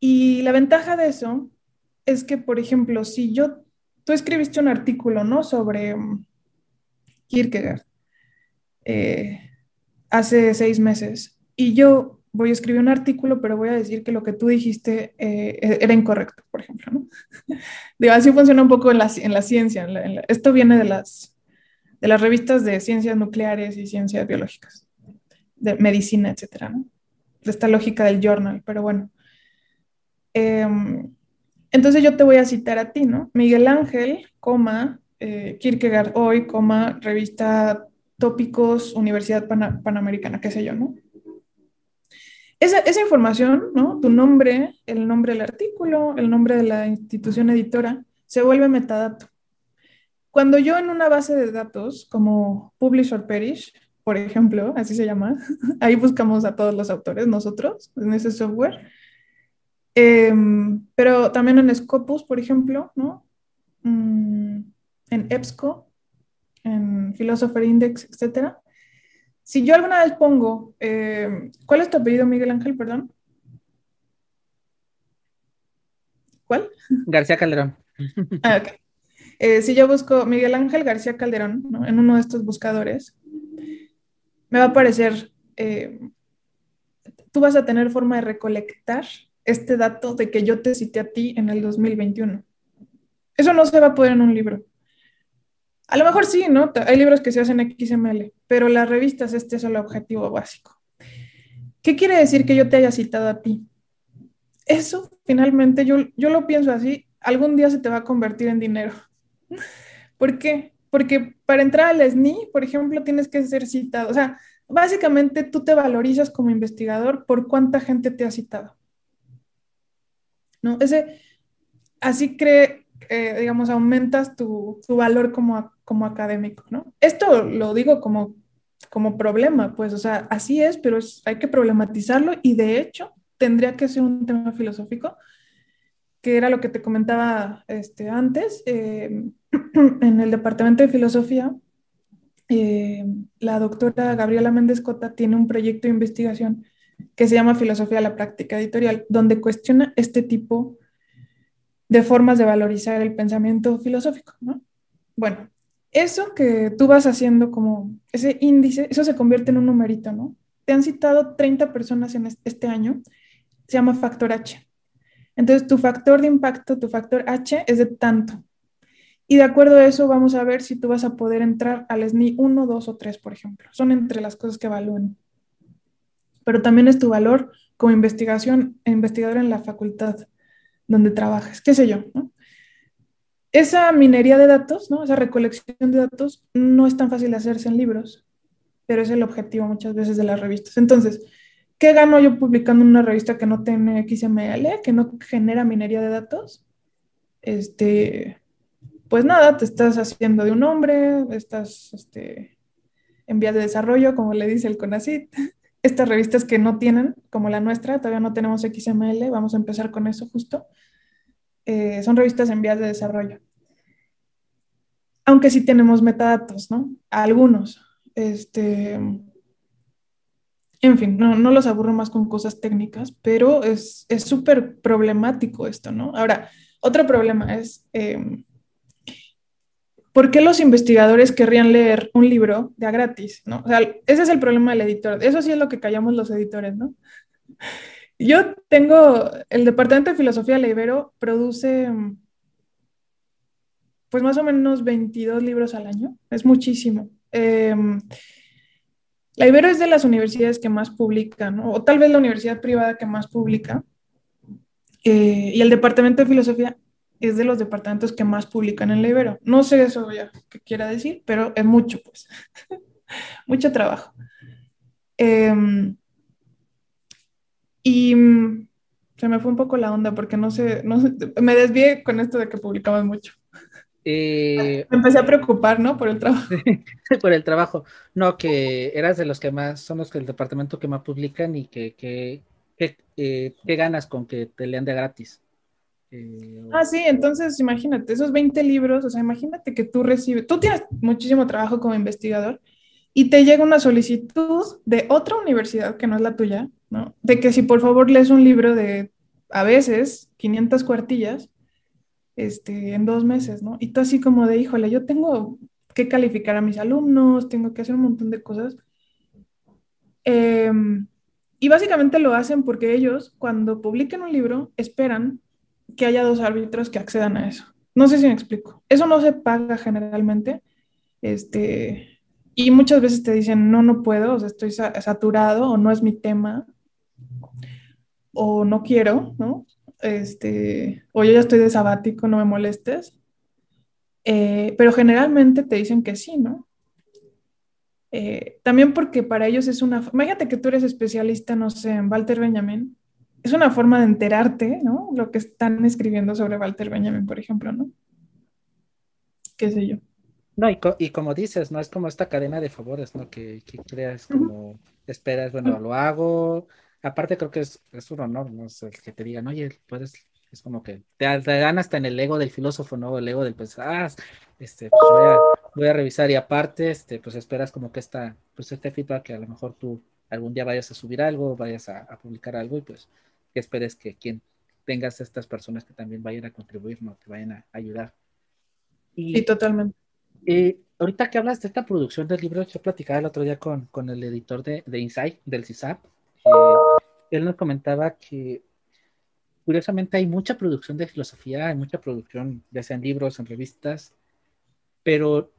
Y la ventaja de eso es que, por ejemplo, si yo, tú escribiste un artículo, ¿no? Sobre Kierkegaard eh, hace seis meses y yo voy a escribir un artículo, pero voy a decir que lo que tú dijiste eh, e-, era incorrecto, por ejemplo. ¿no? Digo, así funciona un poco en la, en la ciencia. esto viene de las, de las revistas de ciencias nucleares y ciencias biológicas, de medicina, etcétera, ¿no? de esta lógica del journal, pero bueno. Em, entonces yo te voy a citar a ti, ¿no? Miguel Ángel, coma, eh, Kierkegaard hoy, coma, revista Tópicos, Universidad Panamericana, qué sé yo, ¿no? Esa, esa, información, ¿no? Tu nombre, el nombre del artículo, el nombre de la institución editora, se vuelve metadato. Cuando yo en una base de datos como Publish or Perish, por ejemplo, así se llama, ahí buscamos a todos los autores, nosotros, en ese software, em, pero también en Scopus, por ejemplo, ¿no? Mm, en EBSCO, en Philosopher Index, etc. Si yo alguna vez pongo, eh, ¿cuál es tu apellido, Miguel Ángel, perdón? ¿Cuál? García Calderón. Ah, ok. Eh, si yo busco Miguel Ángel García Calderón en uno de estos buscadores, me va a aparecer, eh, tú vas a tener forma de recolectar este dato de que yo te cité a ti en el 2021. Eso no se va a poder en un libro. A lo mejor sí, ¿no? Hay libros que se hacen XML, pero las revistas este es el objetivo básico. ¿Qué quiere decir que yo te haya citado a ti? Eso, finalmente, yo, yo lo pienso así, algún día se te va a convertir en dinero. ¿Por qué? Porque para entrar al SNI, por ejemplo, tienes que ser citado. O sea, básicamente tú te valorizas como investigador por cuánta gente te ha citado. ¿No? Ese, así cree, eh, digamos, aumentas tu, tu valor como, como académico, ¿no? Esto lo digo como, como problema, pues, o sea, así es, pero hay que problematizarlo y de hecho tendría que ser un tema filosófico, que era lo que te comentaba este, antes. Eh, en el Departamento de Filosofía, eh, la doctora Gabriela Méndez Cota tiene un proyecto de investigación que se llama Filosofía de la Práctica Editorial, donde cuestiona este tipo de formas de valorizar el pensamiento filosófico, ¿no? Bueno, eso que tú vas haciendo como ese índice, eso se convierte en un numerito, ¿no? Te han citado 30 personas en este año, se llama factor H. Entonces, tu factor de impacto, tu factor H es de tanto. Y de acuerdo a eso, vamos a ver si tú vas a poder entrar al SNI 1, 2 o 3, por ejemplo. Son entre las cosas que evalúan. Pero también es tu valor como investigación, investigador en la facultad donde trabajas, qué sé yo, ¿no? esa minería de datos, ¿no? esa recolección de datos, no es tan fácil de hacerse en libros, pero es el objetivo muchas veces de las revistas. Entonces, ¿qué gano yo publicando una revista que no tiene XML, que no genera minería de datos? Este, pues nada, te estás haciendo de un hombre, estás este, en vías de desarrollo, como le dice el CONACIT. Estas revistas que no tienen, como la nuestra, todavía no tenemos XML, vamos a empezar con eso justo. Eh, son revistas en vías de desarrollo. Aunque sí tenemos metadatos, ¿no? Algunos. Este, en fin, no, no, los aburro más con cosas técnicas, pero es súper problemático esto, ¿no? Ahora, otro problema es, eh, ¿por qué los investigadores querrían leer un libro de a gratis? ¿no? O sea, ese es el problema del editor. Eso sí es lo que callamos los editores, ¿no? Yo tengo, el Departamento de Filosofía de Ibero produce pues más o menos 22 libros al año, es muchísimo. Em, la Ibero es de las universidades que más publica, ¿no? o tal vez la universidad privada que más publica. Eh, y el Departamento de Filosofía es de los departamentos que más publican en la Ibero. No sé eso ya qué quiera decir, pero es mucho, pues. mucho trabajo. Em, y se me fue un poco la onda porque no sé, no me desvié con esto de que publicamos mucho. Eh, me empecé a preocupar, ¿no? Por el trabajo. por el trabajo. No, que eras de los que más, son los que el departamento que más publican y que, que, que, eh, ganas con que te lean de gratis. Eh, ah, sí, entonces imagínate, esos 20 libros, o sea, imagínate que tú recibes, tú tienes muchísimo trabajo como investigador y te llega una solicitud de otra universidad que no es la tuya, ¿no? De que si por favor lees un libro de a veces 500 cuartillas este, en dos meses, ¿no? Y tú así como de, híjole, yo tengo que calificar a mis alumnos, tengo que hacer un montón de cosas. Em, y básicamente lo hacen porque ellos, cuando publiquen un libro, esperan que haya dos árbitros que accedan a eso. No sé si me explico. Eso no se paga generalmente. Este, y muchas veces te dicen, no, no puedo, estoy saturado o no es mi tema o no quiero, ¿no? Este, o yo ya estoy de sabático, no me molestes. Eh, pero generalmente te dicen que sí, ¿no? Eh, también porque para ellos es una... Imagínate que tú eres especialista, no sé, en Walter Benjamin es una forma de enterarte, ¿no? Lo que están escribiendo sobre Walter Benjamin, por ejemplo, ¿no? ¿Qué sé yo? No, y, como dices, ¿no? Es como esta cadena de favores, ¿no? Que, creas como, esperas, bueno, lo hago. Aparte creo que es, un honor, ¿no? el que te digan, oye, puedes, es como que te, dan hasta en el ego del filósofo, ¿no? El ego del pensar, ah, este, pues voy a, revisar y aparte, este, pues esperas como que esta, pues este feedback que a lo mejor tú algún día vayas a subir algo, vayas a, a publicar algo y pues que esperes que quien tengas estas personas que también vayan a contribuir, ¿no? que vayan a ayudar. Y, sí, totalmente. Eh, ahorita que hablas de esta producción del libro, yo platicaba el otro día con, con el editor de, de Insight, del CISAP. él nos comentaba que curiosamente hay mucha producción de filosofía, hay mucha producción, ya sea en libros, en revistas, pero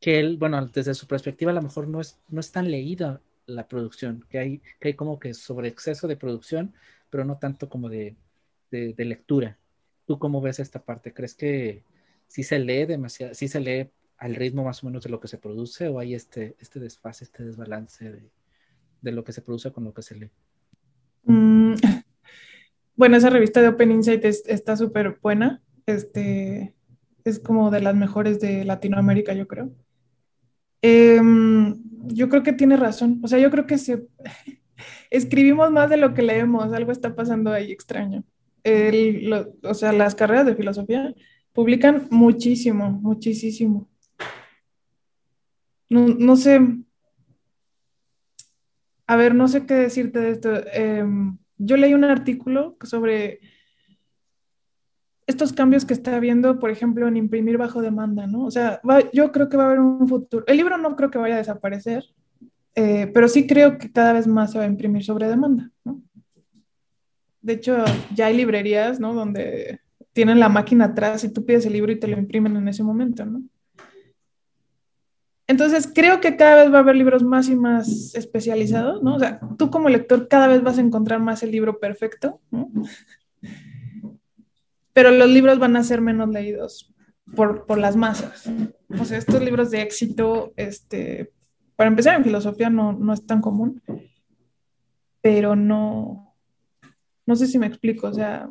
que él, bueno, desde su perspectiva a lo mejor no es, no es tan leída la producción, que hay, que hay como que sobre exceso de producción pero no tanto como de, lectura. ¿Tú cómo ves esta parte? ¿Crees que sí se lee demasiado, sí se lee al ritmo más o menos de lo que se produce o hay este, este desfase, este desbalance de, lo que se produce con lo que se lee? Mm, bueno, esa revista de Open Insight está súper buena. Este, es como de las mejores de Latinoamérica, yo creo. Em, yo creo que tiene razón. O sea, yo creo que escribimos más de lo que leemos, algo está pasando ahí extraño. o sea, las carreras de filosofía publican muchísimo, muchísimo. No, sé, a ver, no sé qué decirte de esto. Em, yo leí un artículo sobre estos cambios que está habiendo, por ejemplo, en imprimir bajo demanda, ¿no? O sea, yo creo que va a haber un futuro. El libro no creo que vaya a desaparecer, eh, pero sí creo que cada vez más se va a imprimir sobre demanda, ¿no? De hecho, ya hay librerías, ¿no? Donde tienen la máquina atrás y tú pides el libro y te lo imprimen en ese momento, ¿no? Entonces, creo que cada vez va a haber libros más y más especializados, ¿no? O sea, tú como lector cada vez vas a encontrar más el libro perfecto, ¿no? Pero los libros van a ser menos leídos por, por las masas. O sea, estos libros de éxito, este, para empezar, en filosofía no, no es tan común, pero no, no sé si me explico, o sea,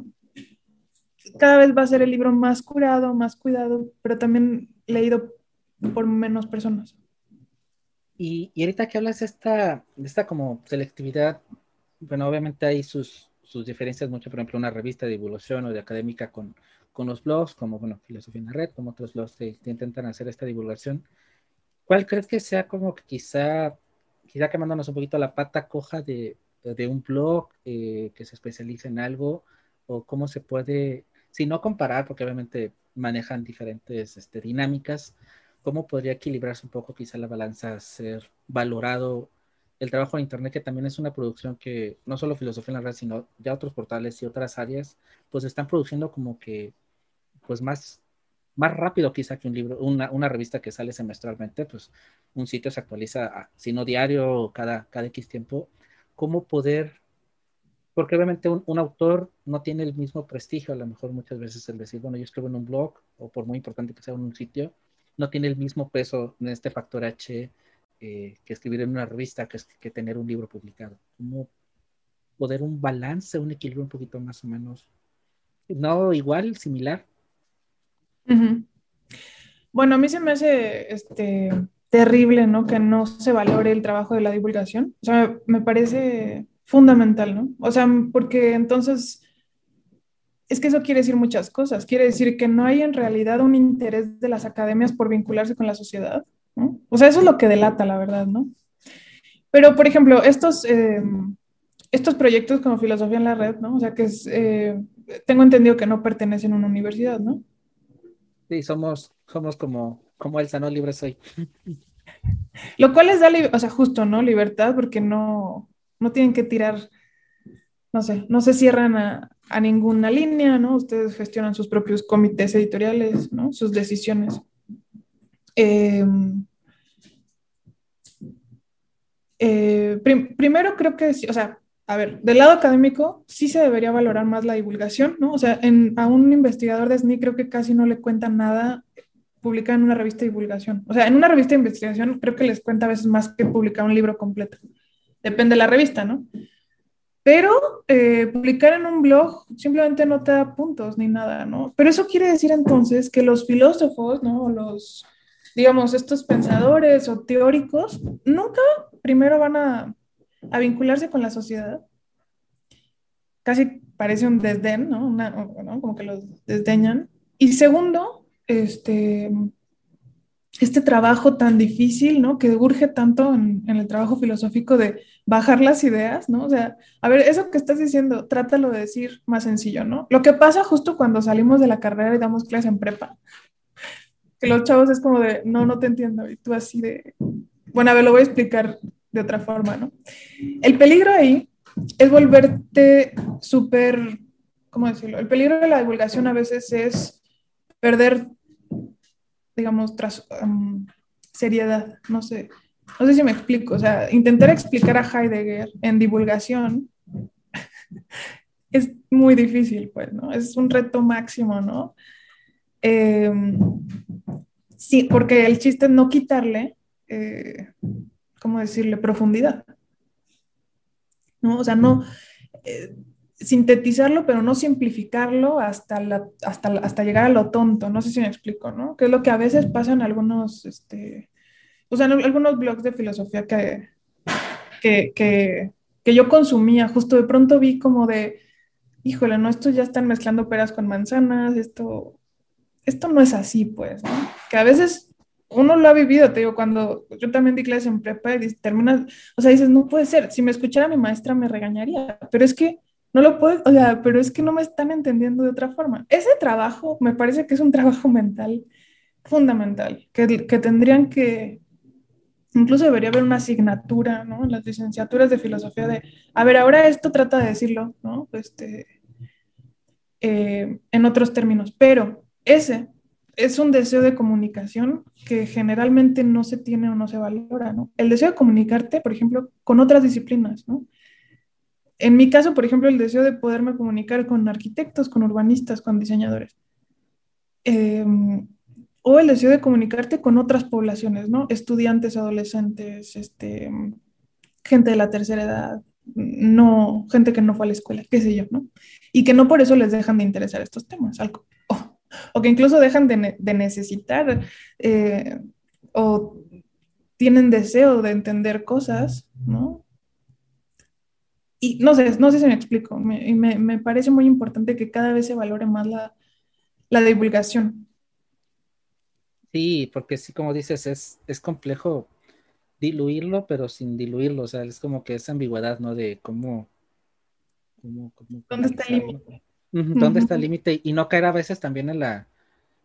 cada vez va a ser el libro más curado, más cuidado, pero también leído por menos personas. Y, y ahorita que hablas de esta, de esta como selectividad, bueno, obviamente hay sus, sus diferencias mucho, por ejemplo, una revista de divulgación o de académica con, con los blogs, como, bueno, Filosofía en la Red, como otros blogs que, intentan hacer esta divulgación. ¿Cuál crees que sea como que quizá, quizá quemándonos un poquito la pata coja de, de un blog eh, que se especialice en algo o cómo se puede, si no comparar, porque obviamente manejan diferentes este, dinámicas, cómo podría equilibrarse un poco quizá la balanza, ser valorado el trabajo en Internet, que también es una producción que no solo Filosofía en la Red, sino ya otros portales y otras áreas, pues están produciendo como que, pues más, más rápido quizá que un libro, una, una revista que sale semestralmente, pues un sitio se actualiza, si no diario, cada, cada X tiempo, cómo poder, porque obviamente un, un, autor no tiene el mismo prestigio, a lo mejor muchas veces el decir, bueno, yo escribo en un blog, o por muy importante que sea en un sitio, no tiene el mismo peso en este factor H eh, que escribir en una revista, que, tener un libro publicado. ¿Cómo poder un balance, un equilibrio un poquito más o menos, no igual, similar? Bueno, a mí se me hace este, terrible, ¿no? Que no se valore el trabajo de la divulgación. O sea, me parece fundamental, ¿no? O sea, porque entonces es que eso quiere decir muchas cosas. Quiere decir que no hay en realidad un interés de las academias por vincularse con la sociedad. O sea, eso es lo que delata, la verdad, ¿no? Pero, por ejemplo, estos, eh, estos proyectos como Filosofía en la Red, ¿no? O sea, que es, eh, tengo entendido que no pertenecen a una universidad, ¿no? Sí, somos, somos como, como Elsa, ¿no? Libre soy. Lo cual les da, o sea, justo, ¿no? Libertad, porque no, no tienen que tirar, no sé, no se cierran a, a ninguna línea, ¿no? Ustedes gestionan sus propios comités editoriales, ¿no? Sus decisiones. Em, eh, primero creo que, o sea, a ver, del lado académico sí se debería valorar más la divulgación, ¿no? O sea, a un investigador de SNI creo que casi no le cuenta nada publicar en una revista de divulgación. O sea, en una revista de investigación creo que les cuenta a veces más que publicar un libro completo. Depende de la revista, ¿no? Pero eh, publicar en un blog simplemente no te da puntos ni nada, ¿no? Pero eso quiere decir entonces que los filósofos, ¿no? Los, digamos, estos pensadores o teóricos nunca primero van a, vincularse con la sociedad. Casi parece un desdén, ¿no? Como que los desdeñan. Y segundo, este, este trabajo tan difícil, ¿no? Que urge tanto en, en, el trabajo filosófico de bajar las ideas, ¿no? O sea, a ver, eso que estás diciendo, trátalo de decir más sencillo, ¿no? Lo que pasa justo cuando salimos de la carrera y damos clases en prepa, que los chavos es como de, no, no te entiendo, y tú así de, bueno, a ver, lo voy a explicar de otra forma, ¿no? El peligro ahí es volverte súper, ¿cómo decirlo? El peligro de la divulgación a veces es perder, digamos, tras, um, seriedad, no sé, no sé si me explico, o sea, intentar explicar a Heidegger en divulgación es muy difícil, pues, ¿no? Es un reto máximo, ¿no? Eh, sí, porque el chiste es no quitarle, eh, ¿cómo decirle?, profundidad. ¿No? O sea, no eh, sintetizarlo, pero no simplificarlo hasta, hasta, hasta llegar a lo tonto. No sé si me explico, ¿no? Que es lo que a veces pasa en algunos, este, o sea, algunos blogs de filosofía que, que, que, que yo consumía, justo de pronto vi como de, híjole, no, estos ya están mezclando peras con manzanas, esto esto no es así, pues, ¿no? Que a veces uno lo ha vivido, te digo, cuando yo también di clases en prepa y terminas, o sea, dices, no puede ser, si me escuchara mi maestra me regañaría, pero es que no lo puedo, o sea, pero es que no me están entendiendo de otra forma. Ese trabajo me parece que es un trabajo mental fundamental, que, que tendrían que, incluso debería haber una asignatura, ¿no? En las licenciaturas de filosofía de, a ver, ahora esto trata de decirlo, ¿no? Este, eh, en otros términos, pero ese es un deseo de comunicación que generalmente no se tiene o no se valora, ¿no? El deseo de comunicarte, por ejemplo, con otras disciplinas, ¿no? En mi caso, por ejemplo, el deseo de poderme comunicar con arquitectos, con urbanistas, con diseñadores. Em, o el deseo de comunicarte con otras poblaciones, ¿no? Estudiantes, adolescentes, este, gente de la tercera edad, no, gente que no fue a la escuela, qué sé yo, ¿no? Y que no por eso les dejan de interesar estos temas, o que incluso dejan de, necesitar eh, o tienen deseo de entender cosas, ¿no? Y no sé, no sé si me explico, me, me, me parece muy importante que cada vez se valore más la, la divulgación. Sí, porque sí, como dices, es, es complejo diluirlo, pero sin diluirlo, o sea, es como que esa ambigüedad, ¿no? De cómo... cómo, ¿Dónde está el límite? ¿Dónde está el límite? Y no caer a veces también en la,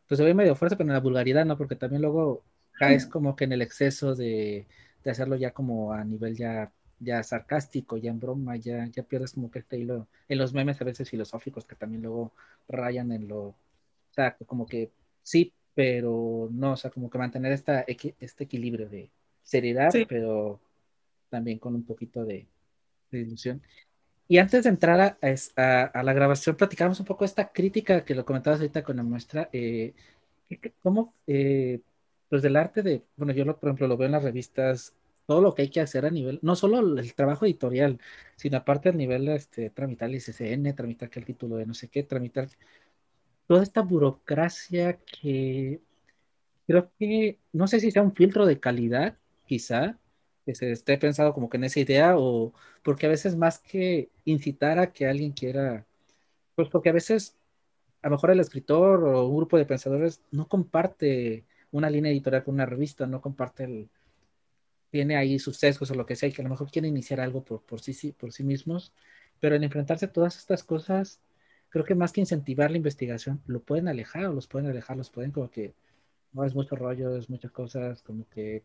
pues se ve medio fuerte, pero en la vulgaridad, ¿no? Porque también luego caes como que en el exceso de, de hacerlo ya como a nivel ya, ya sarcástico, ya en broma, ya, ya pierdes como que este hilo, en los memes a veces filosóficos que también luego rayan en lo, o sea, como que sí, pero no, o sea, como que mantener esta, este equilibrio de seriedad, pero también con un poquito de, ilusión. Y antes de entrar a, a, la grabación, platicamos un poco esta crítica que lo comentabas ahorita con la muestra, eh, cómo eh, pues del arte de, bueno, yo lo, por ejemplo lo veo en las revistas, todo lo que hay que hacer a nivel, no solo el trabajo editorial, sino aparte a nivel, este, tramitar el ICCN, tramitar que el título de no sé qué, tramitar toda esta burocracia que creo que, no sé si sea un filtro de calidad, quizá, que se esté pensado como que en esa idea, o porque a veces más que incitar a que alguien quiera, pues porque a veces a lo mejor el escritor o un grupo de pensadores no comparte una línea editorial con una revista, no comparte el, tiene ahí sus sesgos o lo que sea, y que a lo mejor quiere iniciar algo por, por, sí, por sí mismos, pero en enfrentarse a todas estas cosas, creo que más que incentivar la investigación, lo pueden alejar o los pueden alejar, los pueden como que, no es mucho rollo, es muchas cosas, como que,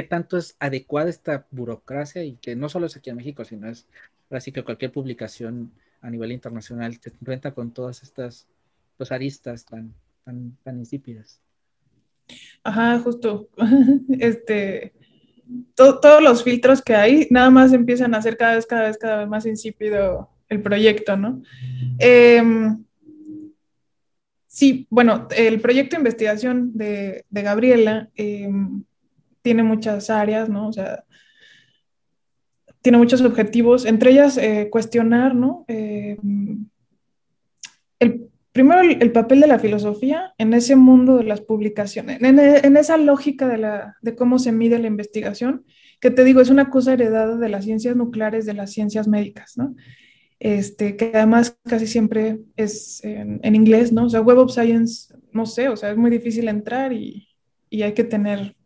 qué tanto es adecuada esta burocracia y que no solo es aquí en México, sino es así que cualquier publicación a nivel internacional se enfrenta con todas estas pues, aristas tan, tan, insípidas. Ajá, justo. este, todos los filtros que hay, nada más empiezan a ser cada vez, cada vez, cada vez más insípido el proyecto, ¿no? Em, sí, bueno, el proyecto de investigación de, Gabriela em, tiene muchas áreas, ¿no? O sea, tiene muchos objetivos, entre ellas eh, cuestionar, ¿no? Em, el primero el, papel de la filosofía en ese mundo de las publicaciones, en, esa lógica de, la, de, cómo se mide la investigación, que te digo, es una cosa heredada de las ciencias nucleares, de las ciencias médicas, ¿no? Este, que además casi siempre es en, inglés, ¿no? O sea, Web of Science, no sé, o sea, es muy difícil entrar y, y hay que tener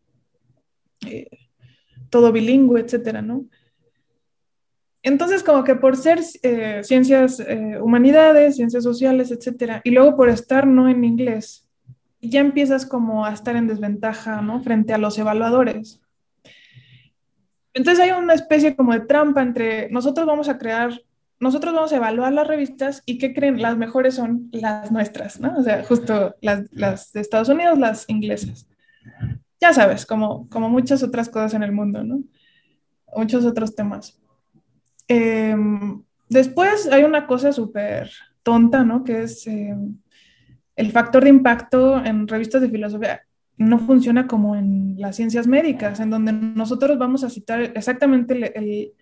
eh, todo bilingüe, etcétera, ¿no? Entonces, como que por ser eh, ciencias eh, humanidades, ciencias sociales, etcétera, y luego por estar no en inglés, ya empiezas como a estar en desventaja, ¿no? Frente a los evaluadores. Entonces hay una especie como de trampa entre nosotros vamos a crear, nosotros vamos a evaluar las revistas y ¿qué creen? Las mejores son las nuestras, ¿no? O sea, justo las, las de Estados Unidos, las inglesas. Ya sabes, como, como muchas otras cosas en el mundo, ¿no? Muchos otros temas. Em, después hay una cosa súper tonta, ¿no? Que es em, el factor de impacto en revistas de filosofía. No funciona como en las ciencias médicas, en donde nosotros vamos a citar exactamente el,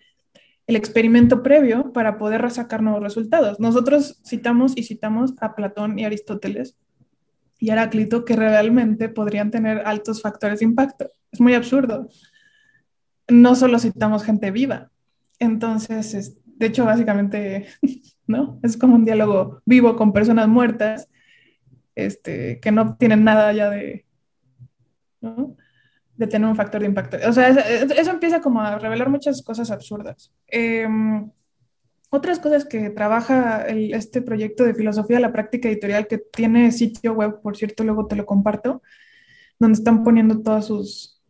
el experimento previo para poder sacar nuevos resultados. Nosotros citamos y citamos a Platón y Aristóteles y Heráclito que realmente podrían tener altos factores de impacto. Es muy absurdo. No solo citamos gente viva, entonces, de hecho, básicamente, ¿no? Es como un diálogo vivo con personas muertas, este, que no tienen nada ya de, ¿no? de tener un factor de impacto. O sea, eso, empieza como a revelar muchas cosas absurdas. Em, otras cosas que trabaja este proyecto de filosofía la práctica editorial que tiene sitio web, por cierto, luego te lo comparto, donde están poniendo todas sus,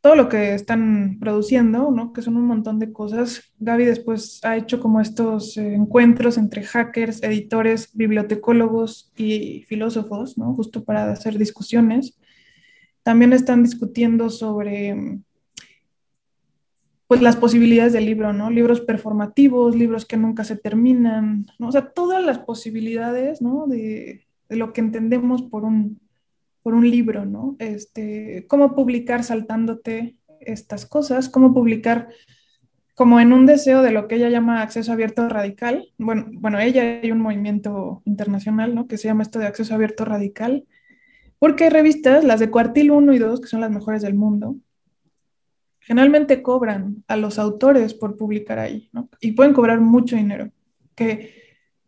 todo lo que están produciendo, ¿no? que son un montón de cosas. Gaby después ha hecho como estos eh, encuentros entre hackers, editores, bibliotecólogos y filósofos, ¿no? justo para hacer discusiones. También están discutiendo sobre pues las posibilidades del libro, ¿no? Libros performativos, libros que nunca se terminan, ¿no? O sea, todas las posibilidades, ¿no? De, de lo que entendemos por un, por un libro, ¿no? Este, cómo publicar saltándote estas cosas, cómo publicar como en un deseo de lo que ella llama acceso abierto radical. Bueno, bueno, ella hay un movimiento internacional, ¿no? Que se llama esto de acceso abierto radical. Porque hay revistas, las de cuartil 1 y 2, que son las mejores del mundo, generalmente cobran a los autores por publicar ahí, ¿no? Y pueden cobrar mucho dinero, que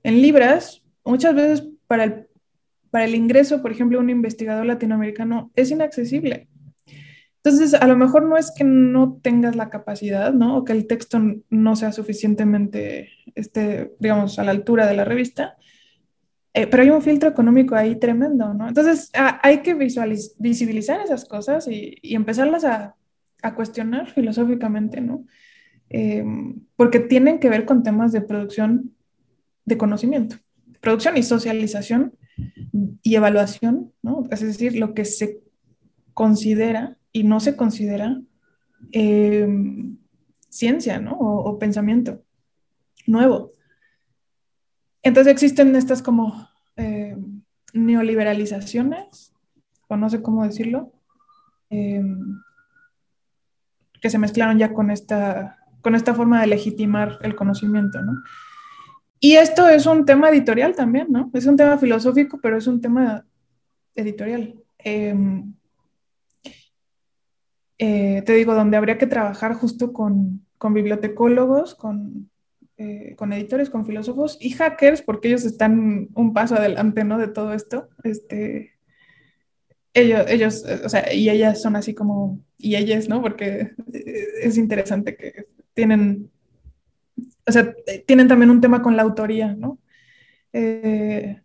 en libras, muchas veces para el, para el ingreso, por ejemplo, un investigador latinoamericano es inaccesible. Entonces, a lo mejor no es que no tengas la capacidad, ¿no? O que el texto no sea suficientemente, este, digamos, a la altura de la revista, eh, pero hay un filtro económico ahí tremendo, ¿no? Entonces, hay que visibilizar esas cosas y, y empezarlas a, a cuestionar filosóficamente, ¿no? Em, porque tienen que ver con temas de producción de conocimiento, producción y socialización y evaluación, ¿no? Es decir, lo que se considera y no se considera em, ciencia, ¿no? O, pensamiento nuevo. Entonces existen estas como em, neoliberalizaciones, o no sé cómo decirlo, que se mezclaron ya con esta, con esta forma de legitimar el conocimiento, ¿no? Y esto es un tema editorial también, ¿no? Es un tema filosófico, pero es un tema editorial. Em, eh, te digo, donde habría que trabajar justo con, con bibliotecólogos, con, eh, con, editores, con filósofos y hackers, porque ellos están un paso adelante, ¿no? De todo esto. Este, ellos, ellos, o sea, y ellas son así como, y ellas, ¿no? Porque es interesante que tienen, o sea, tienen también un tema con la autoría, ¿no? Eh,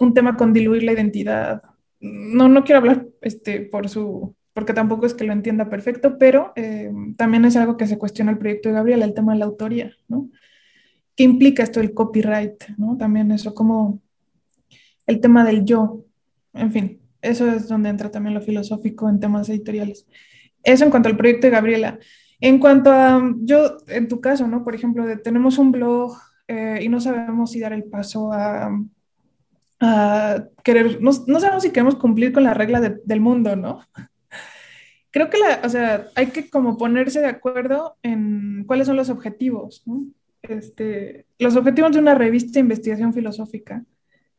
un tema con diluir la identidad. No, no quiero hablar este, por su, porque tampoco es que lo entienda perfecto, pero eh, también es algo que se cuestiona el proyecto de Gabriel, el tema de la autoría, ¿no? ¿Qué implica esto del copyright, ¿no? También eso, como el tema del yo, en fin, eso es donde entra también lo filosófico en temas editoriales. Eso en cuanto al proyecto de Gabriela. En cuanto a, yo, en tu caso, ¿no? Por ejemplo, tenemos un blog eh, y no sabemos si dar el paso a, querer, no, no, sabemos si queremos cumplir con la regla del mundo, ¿no? Creo que o sea, hay que como ponerse de acuerdo en cuáles son los objetivos. Este, los objetivos de una revista de investigación filosófica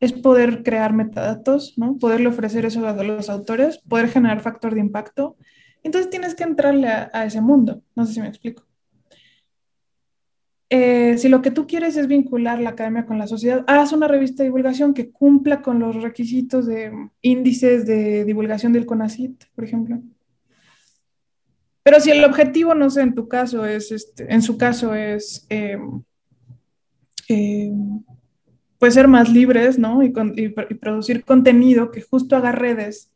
es poder crear metadatos, ¿no? Poderle ofrecer eso a los autores, poder generar factor de impacto. Entonces tienes que entrarle a, ese mundo. No sé si me explico. Eh, si lo que tú quieres es vincular la academia con la sociedad, haz una revista de divulgación que cumpla con los requisitos de índices de divulgación del CONACIT, por ejemplo. Pero si el objetivo, no sé, en tu caso es, este, en su caso es eh, eh, pues ser más libres, ¿no? Y, producir contenido que justo haga redes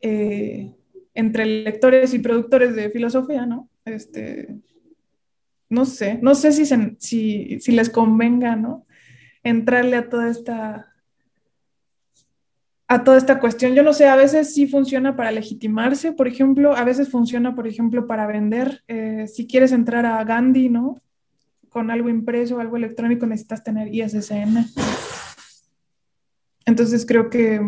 eh, entre lectores y productores de filosofía, ¿no? Este, no sé, no sé si, si, les convenga, ¿no? Entrarle a toda esta a toda esta cuestión. Yo no sé, a veces sí funciona para legitimarse, por ejemplo, a veces funciona, por ejemplo, para vender. Eh, si quieres entrar a Gandhi, ¿no? Con algo impreso algo electrónico necesitas tener ISSN. Entonces creo que,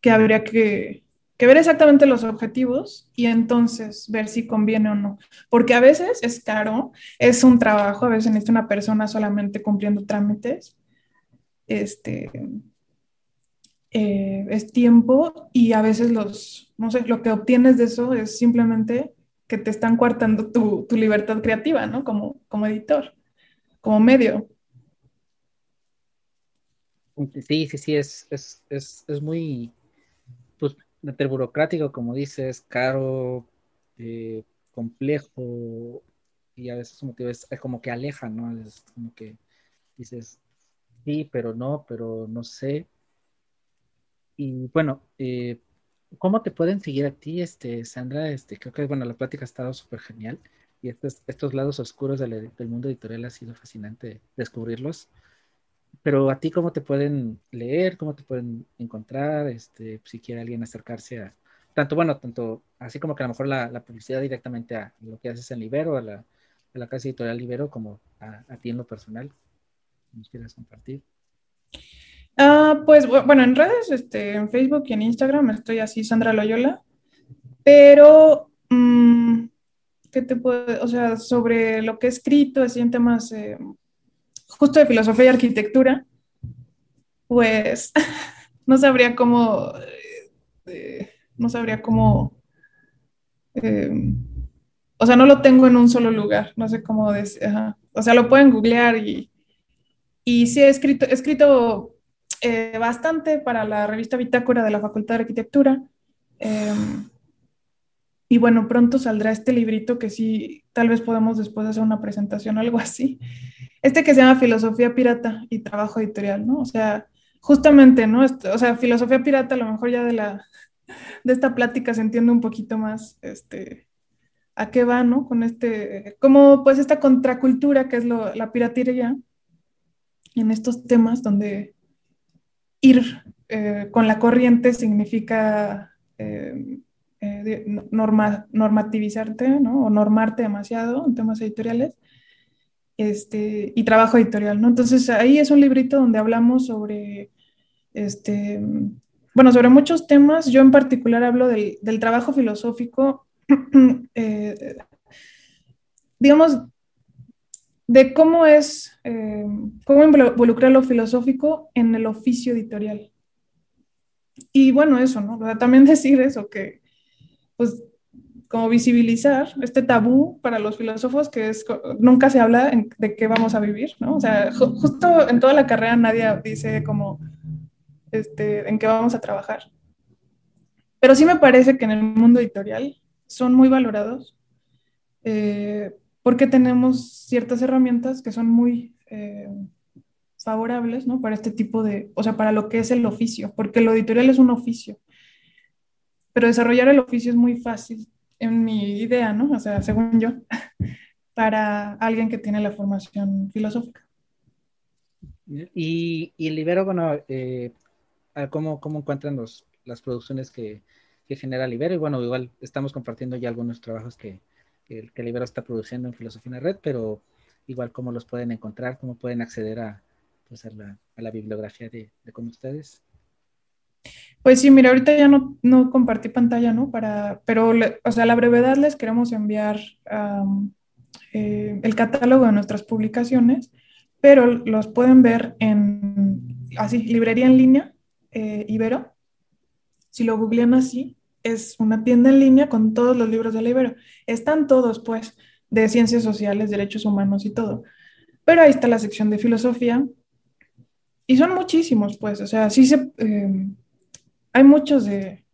que habría que, que, ver exactamente los objetivos y entonces ver si conviene o no. Porque a veces es caro, es un trabajo, a veces necesita una persona solamente cumpliendo trámites. Este, eh, es tiempo y a veces los, no sé, lo que obtienes de eso es simplemente que te están coartando tu, tu libertad creativa, ¿no? Como, como editor, como medio. Sí, sí, sí, es, es, es, es muy pues, burocrático, como dices, caro, eh, complejo, y a veces como, es, como que aleja, ¿no? Es como que dices, sí, pero no, pero no sé. Y bueno, eh, ¿Cómo te pueden seguir a ti, este, Sandra? Este, creo que bueno, la plática ha estado súper genial y estos, estos lados oscuros del, mundo editorial ha sido fascinante descubrirlos. Pero a ti, ¿cómo te pueden leer? ¿Cómo te pueden encontrar? Este, si quiere alguien acercarse a, tanto, bueno, tanto, así como que a lo mejor la, publicidad directamente a lo que haces en Libero, a la, a la casa editorial Libero, como a, a ti en lo personal. ¿Nos quieres compartir? Ah, pues bueno, en redes, este, en Facebook y en Instagram estoy así, Sandra Loyola, pero, mm, ¿qué te puedo, o sea, sobre lo que he escrito, así en temas eh, justo de filosofía y arquitectura, pues no sabría cómo, eh, no sabría cómo, em, o sea, no lo tengo en un solo lugar, no sé cómo decir, o sea, lo pueden googlear y, y sí he escrito, he escrito eh, bastante para la revista Bitácora de la Facultad de Arquitectura. Em, y bueno, pronto saldrá este librito que sí, tal vez podemos después hacer una presentación, algo así. Este que se llama Filosofía Pirata y Trabajo Editorial, ¿no? O sea, justamente, ¿no? O sea, Filosofía Pirata, a lo mejor ya de, la, de esta plática se entiende un poquito más, este, a qué va, ¿no? Con este, como pues esta contracultura que es lo, la piratería en estos temas donde ir eh, con la corriente significa eh, eh, normativizarte, ¿no? O normarte demasiado en temas editoriales. Este, y trabajo editorial, ¿no? Entonces ahí es un librito donde hablamos sobre, este, bueno, sobre muchos temas. Yo en particular hablo del, del trabajo filosófico, digamos, de cómo es, eh, cómo involucrar lo filosófico en el oficio editorial. Y bueno, eso, ¿no? también decir eso, que pues como visibilizar este tabú para los filósofos que es, nunca se habla de qué vamos a vivir, ¿no? O sea, justo en toda la carrera nadie dice como, este, en qué vamos a trabajar. Pero sí me parece que en el mundo editorial son muy valorados eh, porque tenemos ciertas herramientas que son muy eh, favorables, ¿no? Para este tipo de, o sea, para lo que es el oficio, porque lo editorial es un oficio, pero desarrollar el oficio es muy fácil, en mi idea, ¿no? O sea, según yo, para alguien que tiene la formación filosófica. Y, y Libero, bueno, eh, ¿cómo, ¿cómo, encuentran los, las producciones que, que genera Libero? Y bueno, igual estamos compartiendo ya algunos trabajos que, que, que Libero está produciendo en Filosofía en la Red, pero igual cómo los pueden encontrar, cómo pueden acceder a, pues, a, la, a la bibliografía de, de con ustedes. Pues sí, mira, ahorita ya no, no compartí pantalla, ¿no? Para, pero, o sea, a la brevedad les queremos enviar eh, el catálogo de nuestras publicaciones, pero los pueden ver en, así, librería en línea, eh, Ibero. Si lo googlean así, es una tienda en línea con todos los libros de Ibero. Están todos, pues, de ciencias sociales, derechos humanos y todo. Pero ahí está la sección de filosofía. Y son muchísimos, pues, o sea, sí se... Eh, hay muchos de,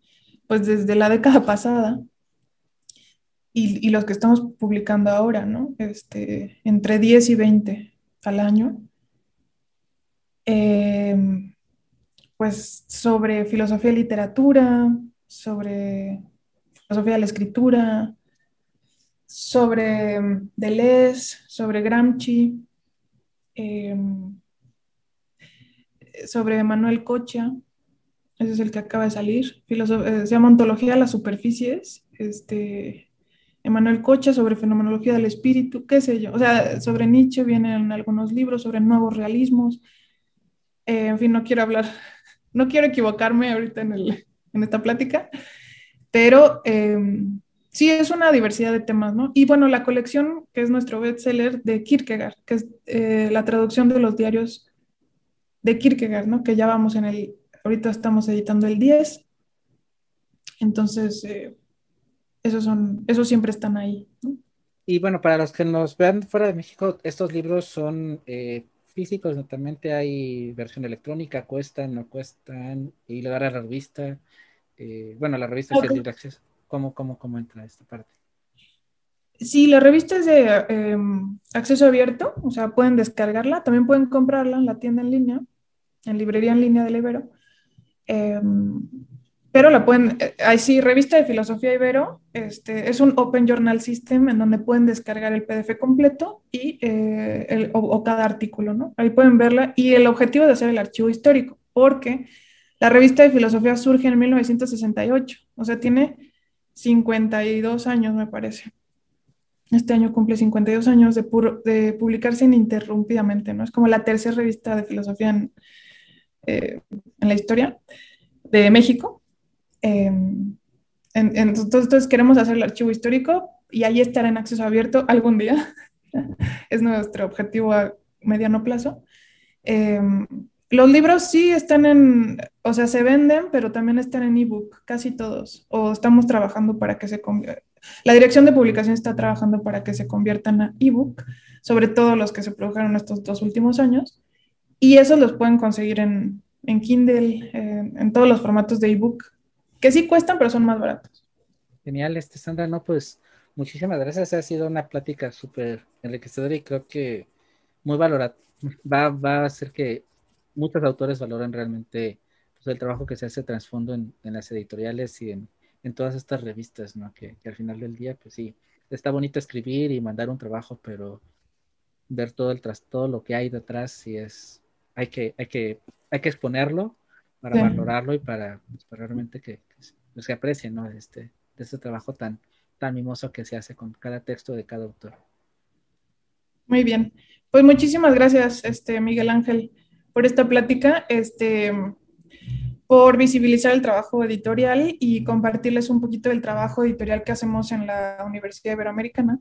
pues desde la década pasada y, y, los que estamos publicando ahora, ¿no? Este, entre 10 y 20 al año. Em, pues sobre filosofía y literatura, sobre filosofía de la escritura, sobre em, Deleuze, sobre Gramsci, em, sobre Manuel Cocha, ese es el que acaba de salir, eh, se llama Ontología de las Superficies, este, Emanuel Cocha sobre Fenomenología del Espíritu, qué sé yo, o sea, sobre Nietzsche vienen algunos libros, sobre nuevos realismos, eh, en fin, no quiero hablar, no quiero equivocarme ahorita en, el, en esta plática, pero em, sí es una diversidad de temas, ¿no? Y bueno, la colección, que es nuestro bestseller de Kierkegaard, que es eh, la traducción de los diarios de Kierkegaard, ¿no? Que ya vamos en el Ahorita estamos editando el 10. Entonces, eh, esos, son, esos siempre están ahí. Y bueno, para los que nos vean fuera de México, estos libros son eh, físicos, Naturalmente hay versión electrónica, cuestan, no cuestan, y luego a la revista. Eh, bueno, la revista es de acceso. ¿Cómo, cómo, ¿Cómo entra esta parte? Sí, la revista es de em, acceso abierto, o sea, pueden descargarla, también pueden comprarla en la tienda en línea, en librería en línea del Ibero. Em, pero la pueden, eh, ahí sí, revista de filosofía Ibero, este, es un Open Journal System en donde pueden descargar el PDF completo y, eh, el, o, cada artículo, ¿no? Ahí pueden verla y el objetivo de hacer el archivo histórico, porque la revista de filosofía surge en 1968, o sea, tiene 52 años, me parece. Este año cumple 52 años de, de publicarse ininterrumpidamente, ¿no? Es como la tercera revista de filosofía en, eh, en la historia de México. Em, entonces queremos hacer el archivo histórico y ahí estará en acceso abierto algún día. es nuestro objetivo a mediano plazo. Em, Los libros sí están en, o sea, se venden, pero también están en ebook, casi todos. O estamos trabajando para que se conviertan. La dirección de publicación está trabajando para que se conviertan a ebook, sobre todo los que se produjeron estos dos últimos años. Y esos los pueden conseguir en, en Kindle, en todos los formatos de ebook, que sí cuestan, pero son más baratos. Genial, este Sandra, no, pues muchísimas gracias. Ha sido una plática súper enriquecedora y creo que muy valorada. Va, va a hacer que muchos autores valoran realmente pues, el trabajo que se hace trasfondo en, en las editoriales y en, en, todas estas revistas, ¿no? Que, que, al final del día, pues sí, está bonito escribir y mandar un trabajo, pero ver todo el tras, todo lo que hay detrás, sí es, hay que, hay que, hay que exponerlo para sí. valorarlo y para, pues, para realmente que, que, pues, se aprecie, ¿no? Este, de este trabajo tan, tan mimoso que se hace con cada texto de cada autor. Muy bien. Pues muchísimas gracias, este, Miguel Ángel por esta plática, este, por visibilizar el trabajo editorial y compartirles un poquito del trabajo editorial que hacemos en la Universidad Iberoamericana.